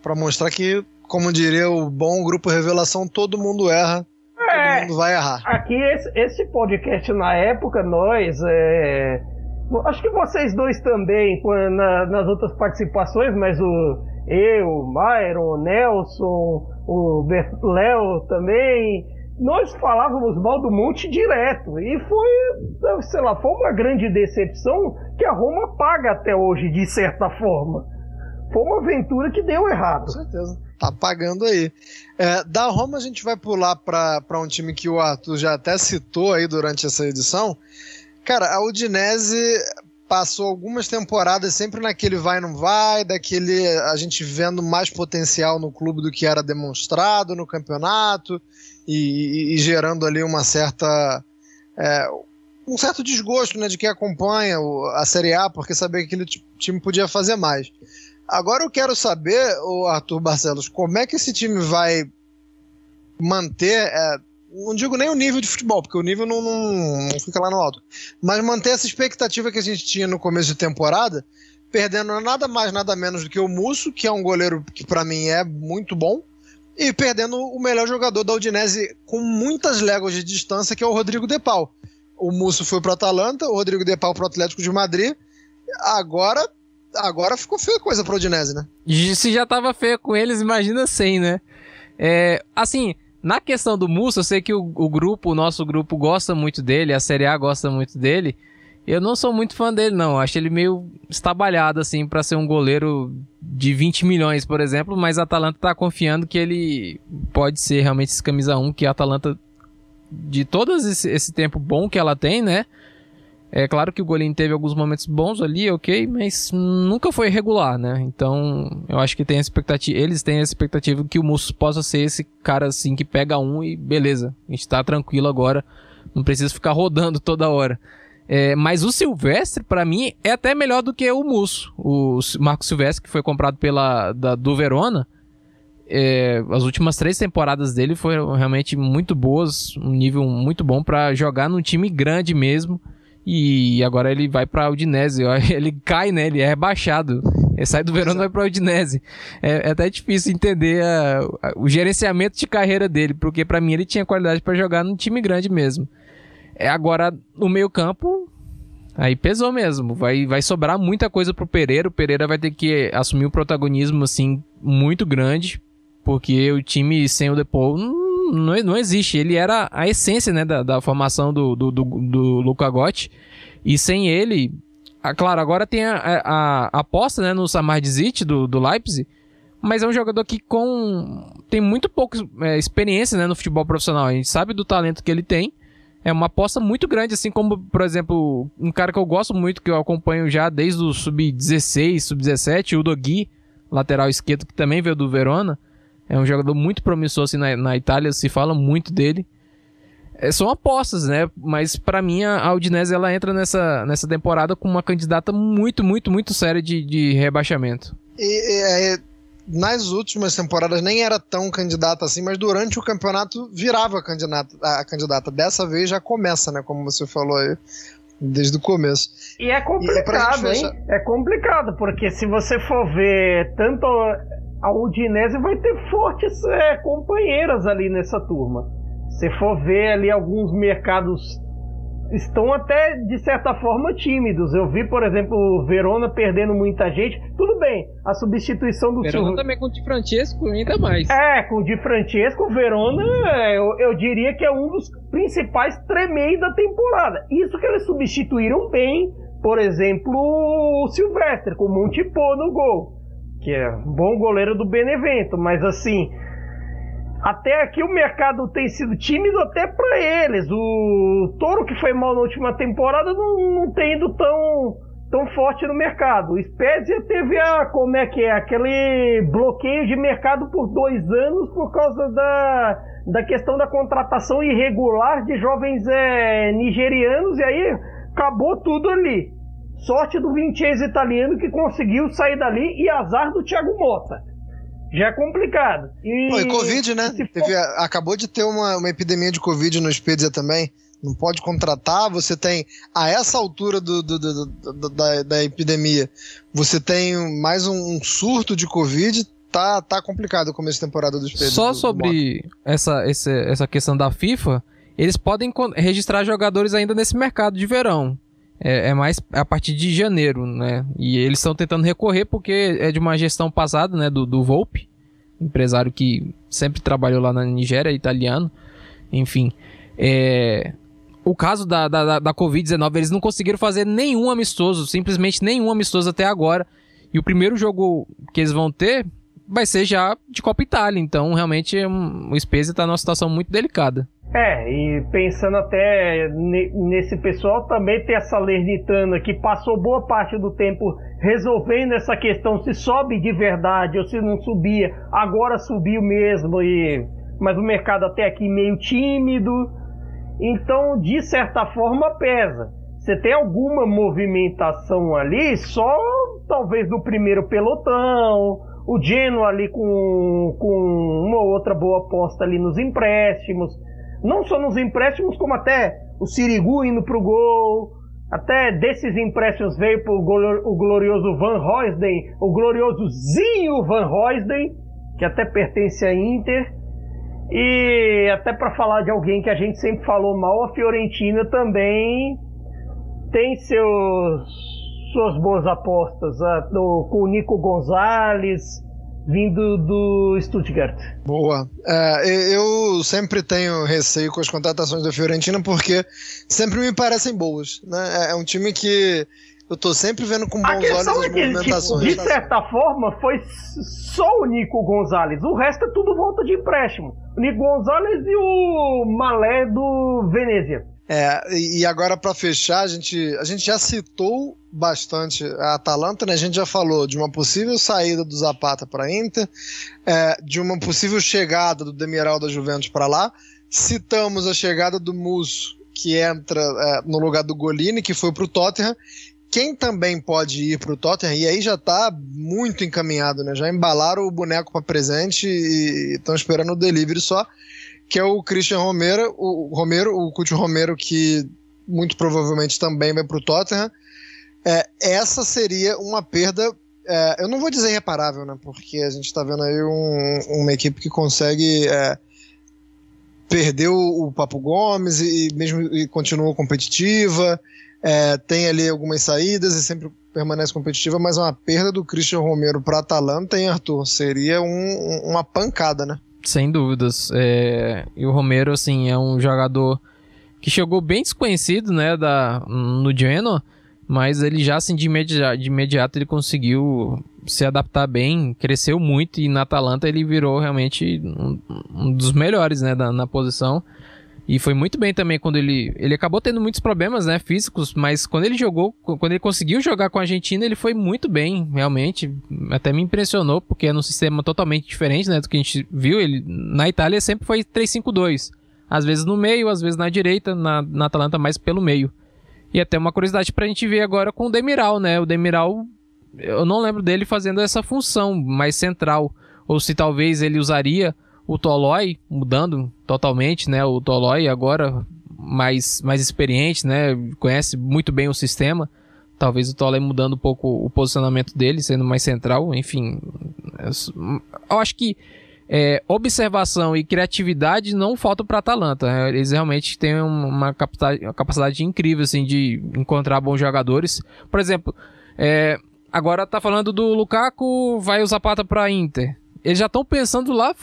pra mostrar que, como diria o bom grupo Revelação, todo mundo erra. É, todo mundo vai errar. Aqui, esse, esse podcast, na época, nós. É, acho que vocês dois também, na, nas outras participações, mas o eu, o Myron, o Nelson, o Léo também nós falávamos mal do Monte direto. E foi, sei lá, foi uma grande decepção que a Roma paga até hoje, de certa forma. Foi uma aventura que deu errado. Com certeza. Tá pagando aí. É, da Roma a gente vai pular para um time que o Arthur já até citou aí durante essa edição. Cara, a Udinese passou algumas temporadas sempre naquele vai não vai, daquele a gente vendo mais potencial no clube do que era demonstrado no campeonato e, e, gerando ali uma certa é, um certo desgosto né, de quem acompanha a Série A, porque sabia que aquele time podia fazer mais. Agora eu quero saber, o Arthur Barcelos, como é que esse time vai manter, é, não digo nem o nível de futebol, porque o nível não, não, não, fica lá no alto, mas manter essa expectativa que a gente tinha no começo de temporada, perdendo nada mais, nada menos do que o Musso, que é um goleiro que para mim é muito bom, e perdendo o melhor jogador da Udinese com muitas léguas de distância, que é o Rodrigo De Paul. O Musso foi para o Atalanta, o Rodrigo De Paul para o Atlético de Madrid. Agora, agora ficou feia coisa para o Udinese, né? Se já tava feia com eles, imagina sem, né? É, assim, na questão do Musso, eu sei que o, o grupo, o nosso grupo gosta muito dele, a Série A gosta muito dele. Eu não sou muito fã dele, não. Acho ele meio estabalhado, assim, para ser um goleiro de 20 milhões, por exemplo. Mas a Atalanta tá confiando que ele pode ser realmente esse camisa 1, que a Atalanta, de todo esse, esse tempo bom que ela tem, né? É claro que o Golinho teve alguns momentos bons ali, ok, mas nunca foi regular, né? Então, eu acho que tem a expectativa, eles têm a expectativa que o Musso possa ser esse cara assim que pega um e beleza, a gente tá tranquilo agora, não precisa ficar rodando toda hora. É, mas o Silvestre, para mim, é até melhor do que o Musso. O Marco Silvestre, que foi comprado pela da, do Verona. É, as últimas três temporadas dele foram realmente muito boas, um nível muito bom para jogar num time grande mesmo. E agora ele vai pra Udinese. Ele cai, né? Ele é rebaixado. Ele sai do Verona e vai pra Udinese. É, é até difícil entender a, a, o gerenciamento de carreira dele, porque para mim ele tinha qualidade para jogar num time grande mesmo. É agora no meio-campo, aí pesou mesmo. Vai, vai sobrar muita coisa pro Pereira. O Pereira vai ter que assumir um protagonismo assim muito grande, porque o time sem o Depou não, não, não existe. Ele era a essência né, da, da formação do, do, do, do Luca Gotti. E sem ele, a, claro, agora tem a, a, a aposta né, no Samar Dzit do, do Leipzig, mas é um jogador que com tem muito pouca é, experiência né, no futebol profissional. A gente sabe do talento que ele tem, é uma aposta muito grande, assim como, por exemplo, um cara que eu gosto muito, que eu acompanho já desde o sub-16, sub-17, o Dogui, lateral esquerdo, que também veio do Verona. É um jogador muito promissor assim, na, na Itália, se fala muito dele. É, são apostas, né? Mas para mim a Udinese ela entra nessa, nessa temporada com uma candidata muito, muito, muito séria de, de rebaixamento. E, e, nas últimas temporadas nem era tão candidata assim, mas durante o campeonato virava candidata, a candidata. Dessa vez já começa, né? Como você falou aí. Desde o começo. E é complicado, e hein? É complicado, porque se você for ver tanto a Udinese vai ter fortes é, companheiras ali nessa turma. Se for ver ali alguns mercados estão até de certa forma tímidos. Eu vi, por exemplo, o Verona perdendo muita gente. Tudo bem, a substituição do Verona Silva... também com o Di Francesco ainda mais. É, com o Di Francesco, o Verona, eu, eu diria que é um dos principais tremeios da temporada. Isso que eles substituíram bem, por exemplo, o Silvestre com o Montipô no gol, que é um bom goleiro do Benevento, mas assim, até aqui o mercado tem sido tímido até para eles. O Toro, que foi mal na última temporada, não, não tem ido tão, tão forte no mercado. O Spezia teve a, como é que é, aquele bloqueio de mercado por dois anos por causa da, da questão da contratação irregular de jovens é, nigerianos, e aí acabou tudo ali. Sorte do Vincenzo italiano que conseguiu sair dali e azar do Thiago Mota já é complicado. E, Pô, e Covid, né? Teve, acabou de ter uma, uma epidemia de Covid no Spezia também. Não pode contratar, você tem, a essa altura do, do, do, do da, da, epidemia, você tem mais um, surto de Covid, tá, tá complicado o começo de temporada do Spezia. Só sobre essa, essa, essa questão da FIFA, eles podem registrar jogadores ainda nesse mercado de verão é, é, mais a partir de janeiro, né? E eles estão tentando recorrer porque é de uma gestão passada, né? Do, do Volpe, empresário que sempre trabalhou lá na Nigéria, italiano. Enfim, é... o caso da, da, da Covid-19, eles não conseguiram fazer nenhum amistoso, simplesmente nenhum amistoso até agora. E o primeiro jogo que eles vão ter vai ser já de Copa Itália. Então, realmente, o Spezia está numa situação muito delicada. É, e pensando até nesse pessoal, também tem a Salernitana que passou boa parte do tempo resolvendo essa questão se sobe de verdade ou se não subia, agora subiu mesmo, e mas o mercado até aqui meio tímido, então de certa forma pesa. Você tem alguma movimentação ali, só talvez no primeiro pelotão, o Genoa ali com, com uma outra boa aposta ali nos empréstimos não só nos empréstimos, como até o Sirigu indo pro gol. Até desses empréstimos veio pro o glorioso Van Roysden, o glorioso Zinho Van Roysden, que até pertence à Inter. E até para falar de alguém que a gente sempre falou mal, a Fiorentina também tem seus suas boas apostas a, do, com o Nico Gonzalez, vindo do Stuttgart. Boa. É, eu sempre tenho receio com as contratações da Fiorentina porque sempre me parecem boas. Né? É, é um time que eu tô sempre vendo com bons olhos as é que, movimentações. Tipo, de certa forma, foi só o Nico Gonzalez. O resto é tudo volta de empréstimo. O Nico Gonzalez e o Malé do Venezia. É, e agora para fechar, a gente, a gente já citou bastante a Atalanta, né? A gente já falou de uma possível saída do Zapata para Inter, é, de uma possível chegada do Demiral da Juventus para lá. Citamos a chegada do Musso, que entra é, no lugar do Golini, que foi para o Tottenham. Quem também pode ir para o Tottenham, e aí já está muito encaminhado, né? Já embalaram o boneco para presente e estão esperando o delivery só que é o Christian Romero, o Romero, o Coutinho Romero, que muito provavelmente também vai para o Tottenham. É, essa seria uma perda, é, eu não vou dizer irreparável, né? Porque a gente está vendo aí um, uma equipe que consegue é, perder o, o Papo Gomes e, e mesmo e continua competitiva. É, tem ali algumas saídas e sempre permanece competitiva, mas uma perda do Christian Romero para Atalanta, hein, Arthur? Seria um, uma pancada, né? Sem dúvidas. É... E o Romero, assim, é um jogador que chegou bem desconhecido, né, da... no Genoa, mas ele já, assim, de imediato, de imediato ele conseguiu se adaptar bem, cresceu muito e na Atalanta ele virou realmente um, um dos melhores, né, da, na posição. E foi muito bem também quando ele. Ele acabou tendo muitos problemas, né, físicos, mas quando ele jogou, quando ele conseguiu jogar com a Argentina, ele foi muito bem, realmente. Até me impressionou, porque é num sistema totalmente diferente, né, do que a gente viu. Ele, na Itália sempre foi 3-5-2. Às vezes no meio, às vezes na direita, na, na Atalanta mais pelo meio. E até uma curiosidade pra gente ver agora com o Demiral, né? O Demiral, eu não lembro dele fazendo essa função mais central. Ou se talvez ele usaria o Tolói mudando totalmente, né? O Tolói agora mais, mais experiente, né? Conhece muito bem o sistema. Talvez o Tolói mudando um pouco o posicionamento dele, sendo mais central. Enfim, eu acho que é, observação e criatividade não faltam para Atalanta. Né? Eles realmente têm uma capacidade, uma capacidade incrível assim, de encontrar bons jogadores. Por exemplo, é, agora tá falando do Lukaku, vai o Zapata para Inter. Eles já estão pensando lá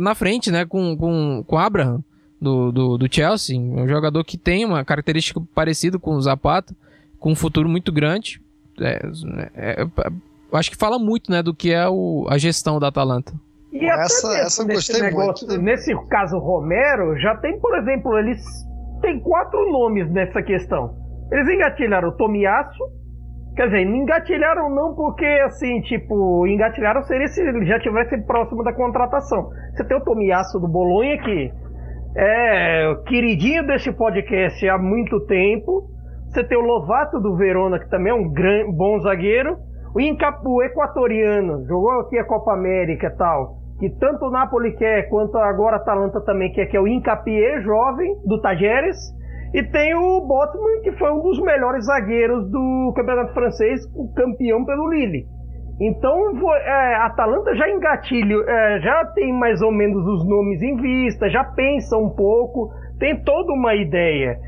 na frente, né, com, com, com Abraham do, do, do Chelsea, um jogador que tem uma característica parecida com o Zapata, com um futuro muito grande. É, é, é, acho que fala muito, né, do que é o, a gestão da Atalanta. E essa, essa eu gostei negócio, muito. Nesse caso Romero, já tem, por exemplo, eles têm quatro nomes nessa questão. Eles engatilharam o Tomiasso, Quer dizer, engatilharam não porque, assim, tipo, engatilharam seria se ele já tivesse próximo da contratação. Você tem o Tomiasso do Bolonha, que é queridinho deste podcast há muito tempo. Você tem o Lovato do Verona, que também é um gran, bom zagueiro. O, Incapu, equatoriano, jogou aqui a Copa América e tal, que tanto o Napoli quer, quanto agora a Atalanta também quer, que é o Incapié, jovem, do Tajeres. E tem o Botman, que foi um dos melhores zagueiros do campeonato francês, o campeão pelo Lille. Então é, Atalanta já engatilha, é, já tem mais ou menos os nomes em vista, já pensa um pouco, tem toda uma ideia.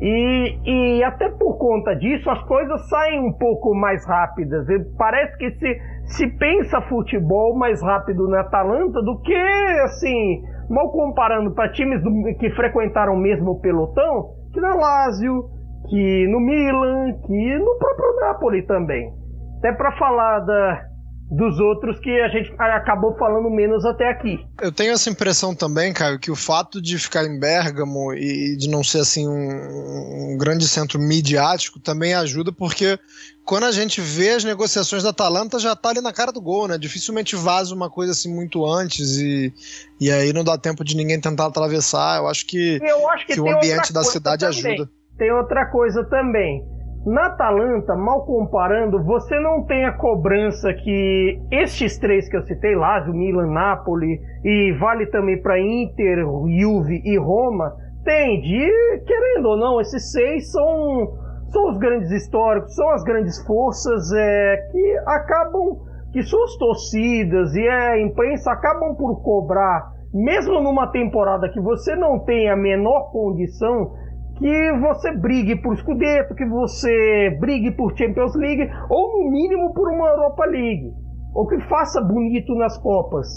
E, e até por conta disso as coisas saem um pouco mais rápidas. Parece que se, se pensa futebol mais rápido na Atalanta do que assim mal comparando para times do, que frequentaram o mesmo pelotão, que na Lazio, que no Milan, que no próprio Napoli também. Até para falar da, dos outros que a gente acabou falando menos até aqui. Eu tenho essa impressão também, Caio, que o fato de ficar em Bergamo e de não ser assim um, um grande centro midiático também ajuda, porque quando a gente vê as negociações da Atalanta já tá ali na cara do gol, né? Dificilmente vaza uma coisa assim muito antes e, e aí não dá tempo de ninguém tentar atravessar. Eu acho que, Eu acho que, que o ambiente da cidade também. ajuda. Tem outra coisa também na Atalanta, mal comparando, você não tem a cobrança que estes três que eu citei, Lazio, Milan, Napoli e vale também para Inter, Juve e Roma, tem de, querendo ou não, esses seis são, são os grandes históricos, são as grandes forças é, que acabam, que suas torcidas e a imprensa acabam por cobrar, mesmo numa temporada que você não tem a menor condição que você brigue por Scudetto, que você brigue por Champions League, ou no mínimo por uma Europa League, ou que faça bonito nas Copas.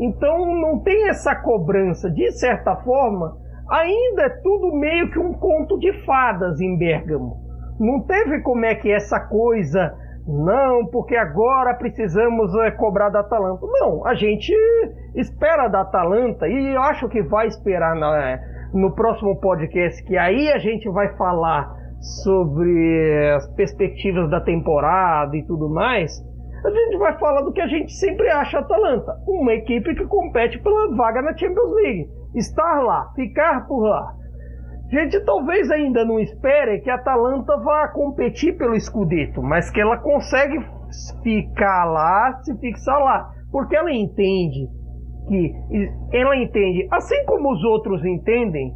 Então não tem essa cobrança. De certa forma, ainda é tudo meio que um conto de fadas em Bergamo. Não teve como é que essa coisa, não, porque agora precisamos é, cobrar da Atalanta. Não, a gente espera da Atalanta e acho que vai esperar na no próximo podcast, que aí a gente vai falar sobre as perspectivas da temporada e tudo mais, a gente vai falar do que a gente sempre acha Atalanta, uma equipe que compete pela vaga na Champions League, estar lá, ficar por lá. A gente talvez ainda não espere que a Atalanta vá competir pelo Scudetto, mas que ela consegue ficar lá, se fixar lá, porque ela entende que ela entende, assim como os outros entendem,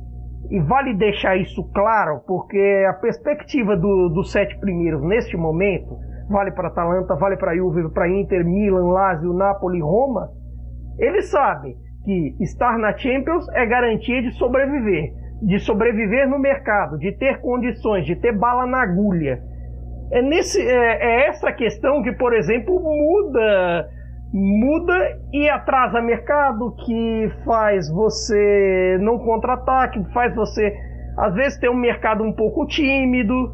e vale deixar isso claro, porque a perspectiva do, dos sete primeiros neste momento, vale para Atalanta, vale para Juve, para Inter, Milan, Lazio, Napoli, Roma, eles sabem que estar na Champions é garantia de sobreviver, de sobreviver no mercado, de ter condições, de ter bala na agulha. É, nesse, é, é essa questão que, por exemplo, muda muda e atrasa mercado, que faz você não contratar, que faz você às vezes ter um mercado um pouco tímido,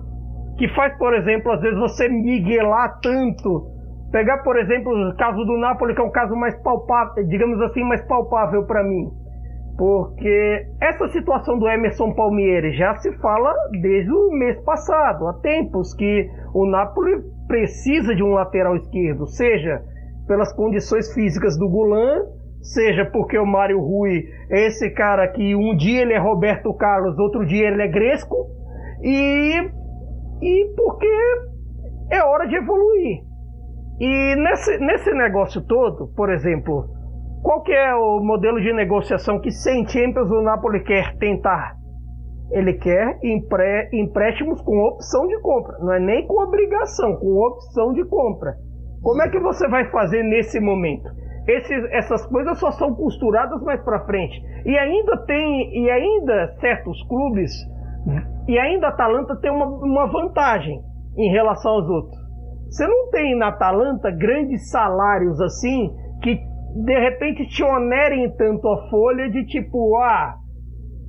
que faz, por exemplo, às vezes você miguelar tanto. Pegar, por exemplo, o caso do Napoli, que é um caso mais palpável, digamos assim, mais palpável para mim. Porque essa situação do Emerson Palmieri já se fala desde o mês passado, há tempos que o Napoli precisa de um lateral esquerdo, seja pelas condições físicas do Gulan, seja porque o Mário Rui é esse cara que um dia ele é Roberto Carlos, outro dia ele é Gresco, e, e porque é hora de evoluir. E nesse, nesse negócio todo, por exemplo, qual que é o modelo de negociação que sem Champions o Napoli quer tentar? Ele quer empre, empréstimos com opção de compra, não é nem com obrigação, com opção de compra. Como é que você vai fazer nesse momento? Esses, essas coisas só são costuradas mais para frente. E ainda tem, e ainda certos clubes, e ainda a Atalanta tem uma, uma vantagem em relação aos outros. Você não tem na Atalanta grandes salários assim que de repente te onerem tanto a folha de tipo, ah,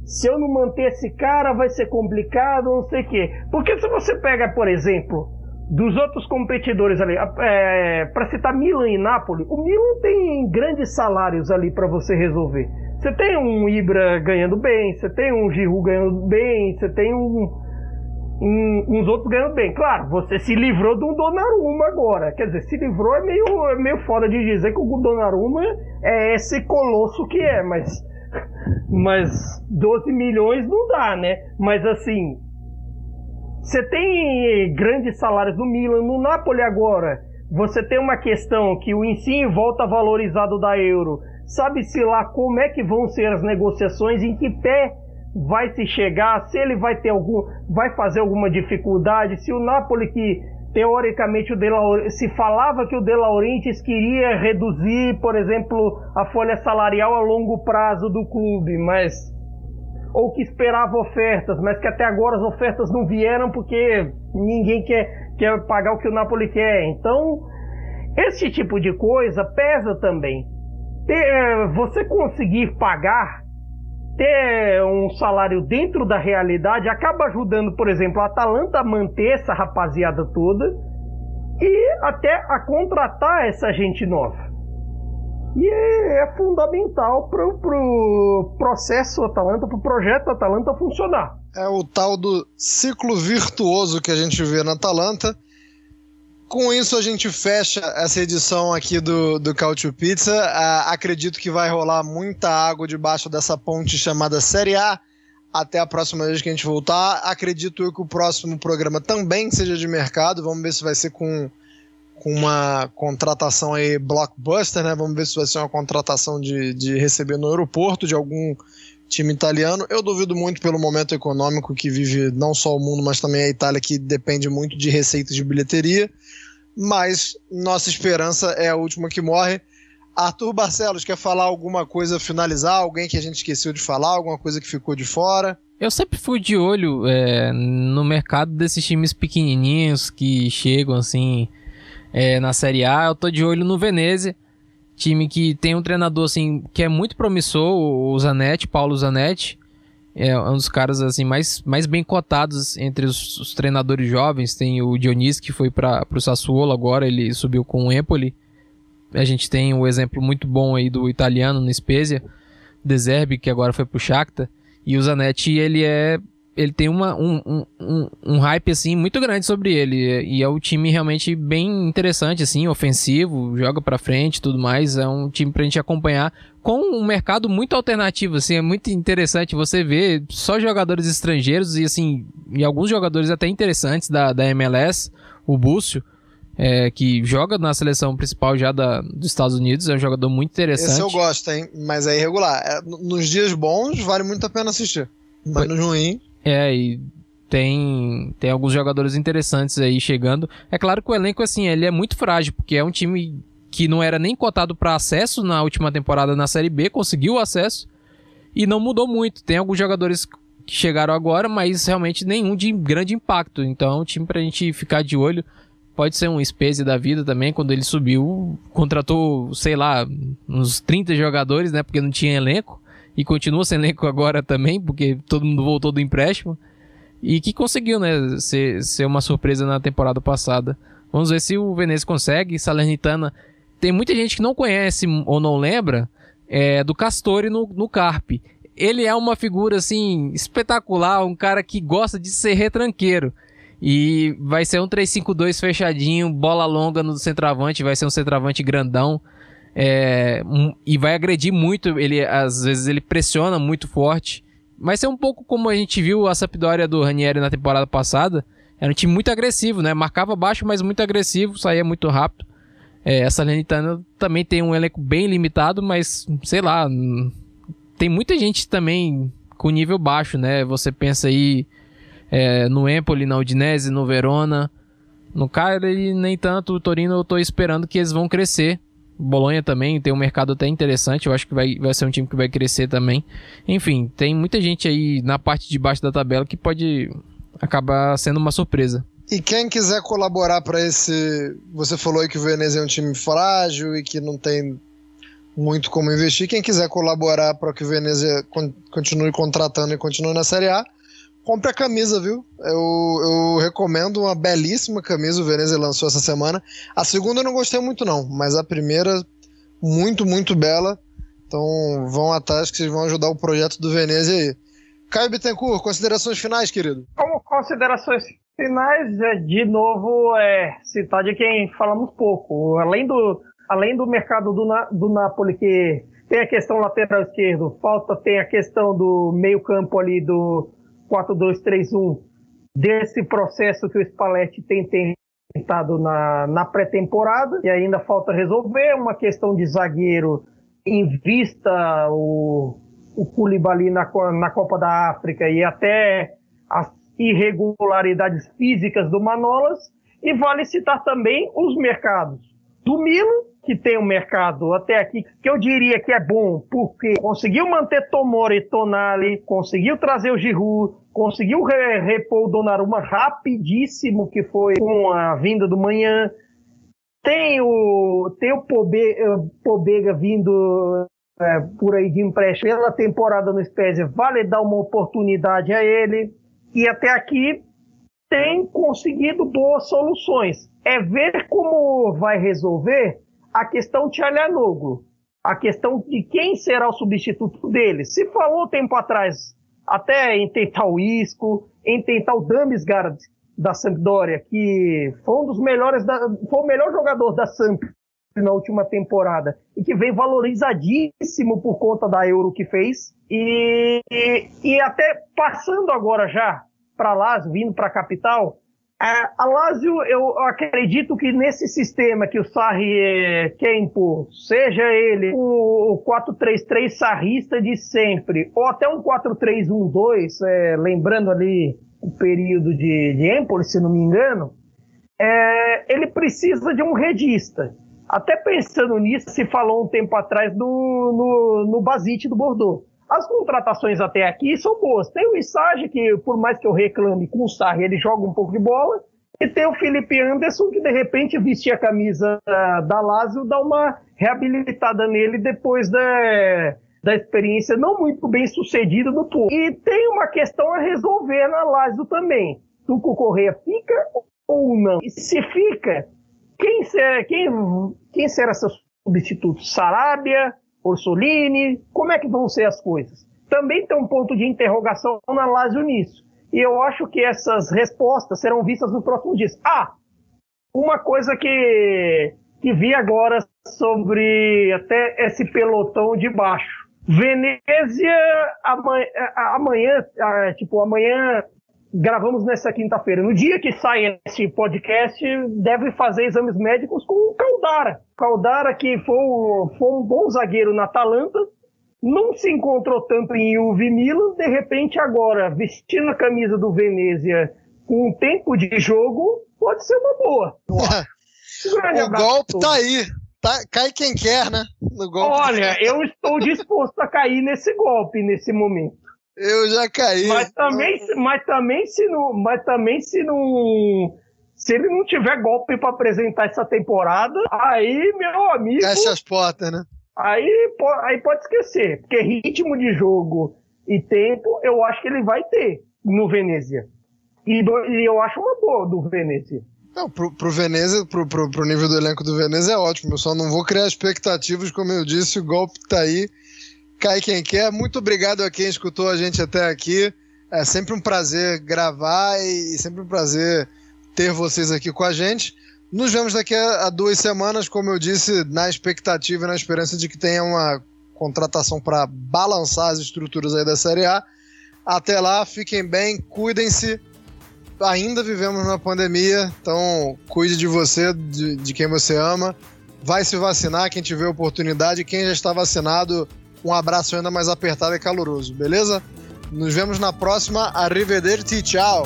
se eu não manter esse cara vai ser complicado, não sei o quê. Porque se você pega, por exemplo, dos outros competidores ali, é, para citar Milan e Napoli, o Milan tem grandes salários ali para você resolver. Você tem um Ibra ganhando bem, você tem um Giroud ganhando bem, você tem um um, uns outros ganhando bem. Claro, você se livrou de um Donnarumma agora. Quer dizer, se livrou é meio, é meio foda de dizer que o Donnarumma é esse colosso que é, mas, mas 12 milhões não dá, né? Mas assim, você tem grandes salários no Milan, no Napoli agora. Você tem uma questão que o ensino volta valorizado da euro. Sabe-se lá como é que vão ser as negociações, em que pé vai se chegar, se ele vai ter algum, vai fazer alguma dificuldade, se o Napoli que teoricamente o De se falava que o De Laurentiis queria reduzir, por exemplo, a folha salarial a longo prazo do clube, mas ou que esperava ofertas, mas que até agora as ofertas não vieram porque ninguém quer, quer pagar o que o Napoli quer. Então, esse tipo de coisa pesa também. Eh, você conseguir pagar ter um salário dentro da realidade acaba ajudando, por exemplo, a Atalanta a manter essa rapaziada toda e até a contratar essa gente nova. E é, é fundamental para o pro processo Atalanta, para o projeto Atalanta funcionar. É o tal do ciclo virtuoso que a gente vê na Atalanta com isso a gente fecha essa edição aqui do, do Cautio Pizza. Uh, acredito que vai rolar muita água debaixo dessa ponte chamada Série A. Até a próxima vez que a gente voltar. Acredito que o próximo programa também seja de mercado. Vamos ver se vai ser com, com uma contratação aí blockbuster, né? Vamos ver se vai ser uma contratação de, de receber no aeroporto de algum time italiano. Eu duvido muito pelo momento econômico que vive não só o mundo, mas também a Itália, que depende muito de receitas de bilheteria mas nossa esperança é a última que morre. Arthur Barcelos, quer falar alguma coisa, finalizar? Alguém que a gente esqueceu de falar? Alguma coisa que ficou de fora? Eu sempre fui de olho é, no mercado desses times pequenininhos que chegam assim é, na Série A. Eu tô de olho no Venezia, time que tem um treinador assim que é muito promissor, o Zanetti, Paulo Zanetti é um dos caras assim mais, mais bem cotados entre os, os treinadores jovens. Tem o Dionísio que foi para o Sassuolo agora, ele subiu com o Empoli. A gente tem o um exemplo muito bom aí do italiano no Spezia, Deserbi, que agora foi pro Shakhtar. E o Zanetti, ele é ele tem uma, um, um, um, hype assim muito grande sobre ele e é um time realmente bem interessante assim, ofensivo, joga para frente, tudo mais, é um time pra gente acompanhar com um mercado muito alternativo, assim, é muito interessante você ver só jogadores estrangeiros e assim, e alguns jogadores até interessantes da, da MLS, o Búcio, é, que joga na seleção principal já da, dos Estados Unidos, é um jogador muito interessante. Esse eu gosto, hein? Mas é irregular. É, nos dias bons, vale muito a pena assistir. Mas nos ruins. É, e tem, tem alguns jogadores interessantes aí chegando. É claro que o elenco, assim, ele é muito frágil, porque é um time que não era nem cotado para acesso na última temporada na Série B, conseguiu o acesso e não mudou muito. Tem alguns jogadores que chegaram agora, mas realmente nenhum de grande impacto. Então é um time pra gente ficar de olho. Pode ser um Spezia da vida também, quando ele subiu, contratou, sei lá, uns 30 jogadores, né, porque não tinha elenco e continua sem elenco agora também, porque todo mundo voltou do empréstimo. E que conseguiu, né, ser, ser uma surpresa na temporada passada. Vamos ver se o Venezia consegue. Salernitana, tem muita gente que não conhece ou não lembra é, do Castore no, no Carpe. ele é uma figura assim espetacular, um cara que gosta de ser retranqueiro. E vai ser um 3-5-2 fechadinho, bola longa no centroavante, vai ser um centroavante grandão. É, um, e vai agredir muito, ele às vezes ele pressiona muito forte. Vai ser um pouco como a gente viu a Sampdoria do Ranieri na temporada passada. Era um time muito agressivo, né? Marcava baixo, mas muito agressivo, saía muito rápido. É, essa Lenitana também tem um elenco bem limitado, mas sei lá, tem muita gente também com nível baixo, né? Você pensa aí é, no Empoli, na Udinese, no Verona. No Cagliari, nem tanto. O Torino eu tô esperando que eles vão crescer. Bolonha também tem um mercado até interessante. Eu acho que vai, vai ser um time que vai crescer também. Enfim, tem muita gente aí na parte de baixo da tabela que pode acabar sendo uma surpresa. E quem quiser colaborar para esse. Você falou aí que o Veneza é um time frágil e que não tem muito como investir. Quem quiser colaborar para que o Veneza continue contratando e continue na Série A, compre a camisa, viu? Eu, eu recomendo uma belíssima camisa, o Veneza lançou essa semana. A segunda eu não gostei muito, não, mas a primeira, muito, muito bela. Então vão atrás que vocês vão ajudar o projeto do Veneza aí. Caio Bittencourt, considerações finais, querido? Como considerações finais, é, de novo, é citar de quem falamos pouco. Além do, além do mercado do, do Napoli, que tem a questão lateral esquerdo, falta tem a questão do meio campo ali do 4-2-3-1 desse processo que o Spalletti tem tentado na, na pré-temporada e ainda falta resolver uma questão de zagueiro em vista o, o Koulibaly na, na Copa da África e até as irregularidades físicas do Manolas e vale citar também os mercados do Milan que tem um mercado até aqui que eu diria que é bom, porque conseguiu manter Tomori e Tonali, conseguiu trazer o Giroud, conseguiu re repor o Donnarumma rapidíssimo, que foi com a vinda do manhã. Tem o, tem o Pobega, Pobega vindo é, por aí de empréstimo pela temporada no Spezia, vale dar uma oportunidade a ele. E até aqui tem conseguido boas soluções. É ver como vai resolver a questão Tchalhanoglu, a questão de quem será o substituto dele. Se falou tempo atrás até em tentar o Isco, em tentar o Damsgaard da Sampdoria, que foi um dos melhores, da, foi o melhor jogador da Samp na última temporada e que vem valorizadíssimo por conta da Euro que fez e, e, e até passando agora já para lá, vindo para a capital, é, a Lazio, eu acredito que nesse sistema que o Sarri é, quer impor, seja ele o 4-3-3 sarrista de sempre, ou até um 4-3-1-2, é, lembrando ali o período de, de Empoli, se não me engano, é, ele precisa de um redista. Até pensando nisso, se falou um tempo atrás do, no, no Basite do Bordeaux. As contratações até aqui são boas. Tem o Issage, que por mais que eu reclame com o Sarri, ele joga um pouco de bola. E tem o Felipe Anderson, que de repente vestir a camisa da Lazio, dá uma reabilitada nele depois da, da experiência não muito bem sucedida no Porto. E tem uma questão a resolver na Lazio também. Tuco Correia fica ou não? E se fica, quem será, quem, quem será seu substituto? Sarabia? Orsolini, como é que vão ser as coisas? Também tem um ponto de interrogação na Lazio nisso. E eu acho que essas respostas serão vistas nos próximos dias. Ah, uma coisa que, que vi agora sobre até esse pelotão de baixo. Venezia amanhã, amanhã tipo, amanhã gravamos nessa quinta-feira. No dia que sai esse podcast, deve fazer exames médicos com o Caldara. Caldara, que foi, foi um bom zagueiro na Atalanta, não se encontrou tanto em Juve Milan, de repente agora, vestindo a camisa do Venezia com um tempo de jogo, pode ser uma boa. o golpe tá aí. Tá, cai quem quer, né? Olha, eu estou disposto a cair nesse golpe nesse momento. Eu já caí. Mas também, mas também se não, mas também se não, se ele não tiver golpe para apresentar essa temporada, aí meu amigo. Fecha as portas, né? Aí, aí pode esquecer, porque ritmo de jogo e tempo, eu acho que ele vai ter no Venezia. E, e eu acho uma boa do Venezia. Não, pro, pro Venezia, pro, pro, pro nível do elenco do Venezia é ótimo. Eu só não vou criar expectativas, como eu disse, o golpe tá aí cai quem quer. Muito obrigado a quem escutou a gente até aqui. É sempre um prazer gravar e sempre um prazer ter vocês aqui com a gente. Nos vemos daqui a duas semanas, como eu disse, na expectativa e na esperança de que tenha uma contratação para balançar as estruturas aí da Série A. Até lá, fiquem bem, cuidem-se. Ainda vivemos na pandemia, então cuide de você, de, de quem você ama. Vai se vacinar quem tiver oportunidade. Quem já está vacinado, um abraço ainda mais apertado e caloroso, beleza? Nos vemos na próxima. Arrivederci, tchau!